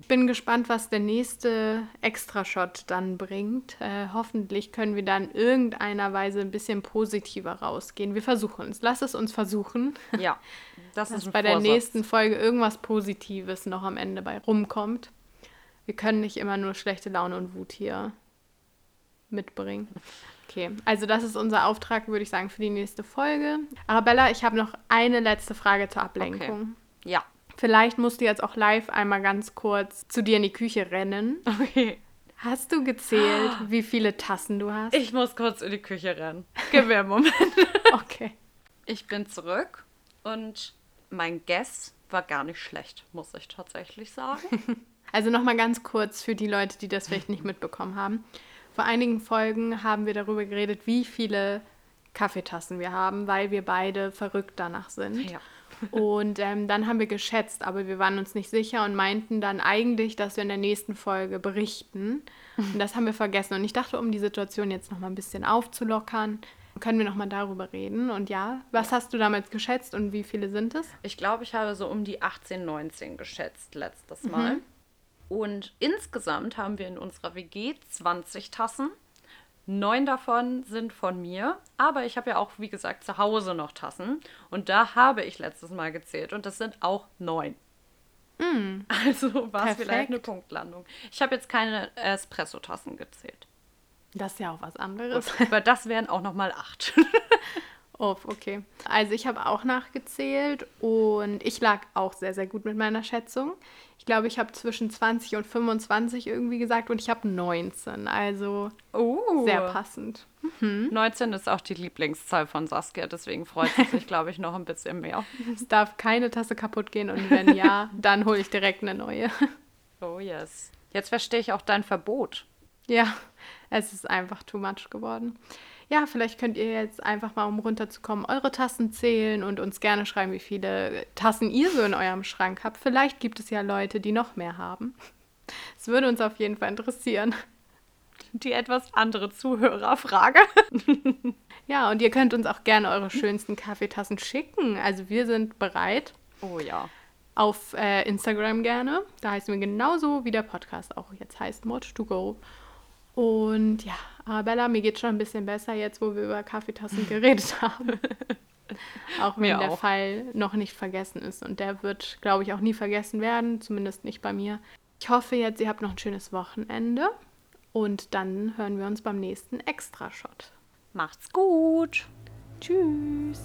Bin gespannt, was der nächste Extra-Shot dann bringt. Äh, hoffentlich können wir dann in irgendeiner Weise ein bisschen positiver rausgehen. Wir versuchen es. Lass es uns versuchen,
Ja, das
dass
ist
bei der
Vorsatz.
nächsten Folge irgendwas Positives noch am Ende bei rumkommt. Wir können nicht immer nur schlechte Laune und Wut hier mitbringen. Okay, also das ist unser Auftrag, würde ich sagen, für die nächste Folge. Arabella, ich habe noch eine letzte Frage zur Ablenkung.
Ja.
Vielleicht musst du jetzt auch live einmal ganz kurz zu dir in die Küche rennen.
Okay.
Hast du gezählt, wie viele Tassen du hast?
Ich muss kurz in die Küche rennen. Gib mir einen Moment.
Okay.
Ich bin zurück und mein Guess war gar nicht schlecht, muss ich tatsächlich sagen.
Also nochmal ganz kurz für die Leute, die das vielleicht nicht mitbekommen haben. Vor einigen Folgen haben wir darüber geredet, wie viele Kaffeetassen wir haben, weil wir beide verrückt danach sind.
Ja.
Und ähm, dann haben wir geschätzt, aber wir waren uns nicht sicher und meinten dann eigentlich, dass wir in der nächsten Folge berichten. Und das haben wir vergessen. Und ich dachte, um die Situation jetzt nochmal ein bisschen aufzulockern, können wir nochmal darüber reden. Und ja, was hast du damals geschätzt und wie viele sind es?
Ich glaube, ich habe so um die 18, 19 geschätzt letztes Mal. Und insgesamt haben wir in unserer WG 20 Tassen. Neun davon sind von mir, aber ich habe ja auch, wie gesagt, zu Hause noch Tassen. Und da habe ich letztes Mal gezählt und das sind auch neun. Also war es vielleicht eine Punktlandung. Ich habe jetzt keine Espresso-Tassen gezählt.
Das ist ja auch was anderes.
Aber das wären auch nochmal acht.
Oh, okay. Also ich habe auch nachgezählt und ich lag auch sehr, sehr gut mit meiner Schätzung. Ich glaube, ich habe zwischen 20 und 25 irgendwie gesagt und ich habe 19. Also
Oh.
sehr passend.
19 ist auch die Lieblingszahl von Saskia, deswegen freut sie sich, glaube ich, noch ein bisschen mehr.
Es darf keine Tasse kaputt gehen und wenn ja, dann hole ich direkt eine neue.
Oh yes. Jetzt verstehe ich auch dein Verbot.
Ja, es ist einfach too much geworden. Ja, vielleicht könnt ihr jetzt einfach mal, um runterzukommen, eure Tassen zählen und uns gerne schreiben, wie viele Tassen ihr so in eurem Schrank habt. Vielleicht gibt es ja Leute, die noch mehr haben. Es würde uns auf jeden Fall interessieren.
Die etwas andere Zuhörerfrage.
Ja, und ihr könnt uns auch gerne eure schönsten Kaffeetassen schicken. Also wir sind bereit.
Oh ja.
Auf äh, Instagram gerne. Da heißen wir genauso, wie der Podcast auch jetzt heißt, Mod to Go. Und ja, Arabella, mir geht schon ein bisschen besser jetzt, wo wir über Kaffeetassen geredet haben. Auch wenn
Mir
der
auch.
Fall noch nicht vergessen ist. Und der wird, glaube ich, auch nie vergessen werden, zumindest nicht bei mir. Ich hoffe jetzt, ihr habt noch ein schönes Wochenende. Und dann hören wir uns beim nächsten Extra-Shot.
Macht's gut.
Tschüss.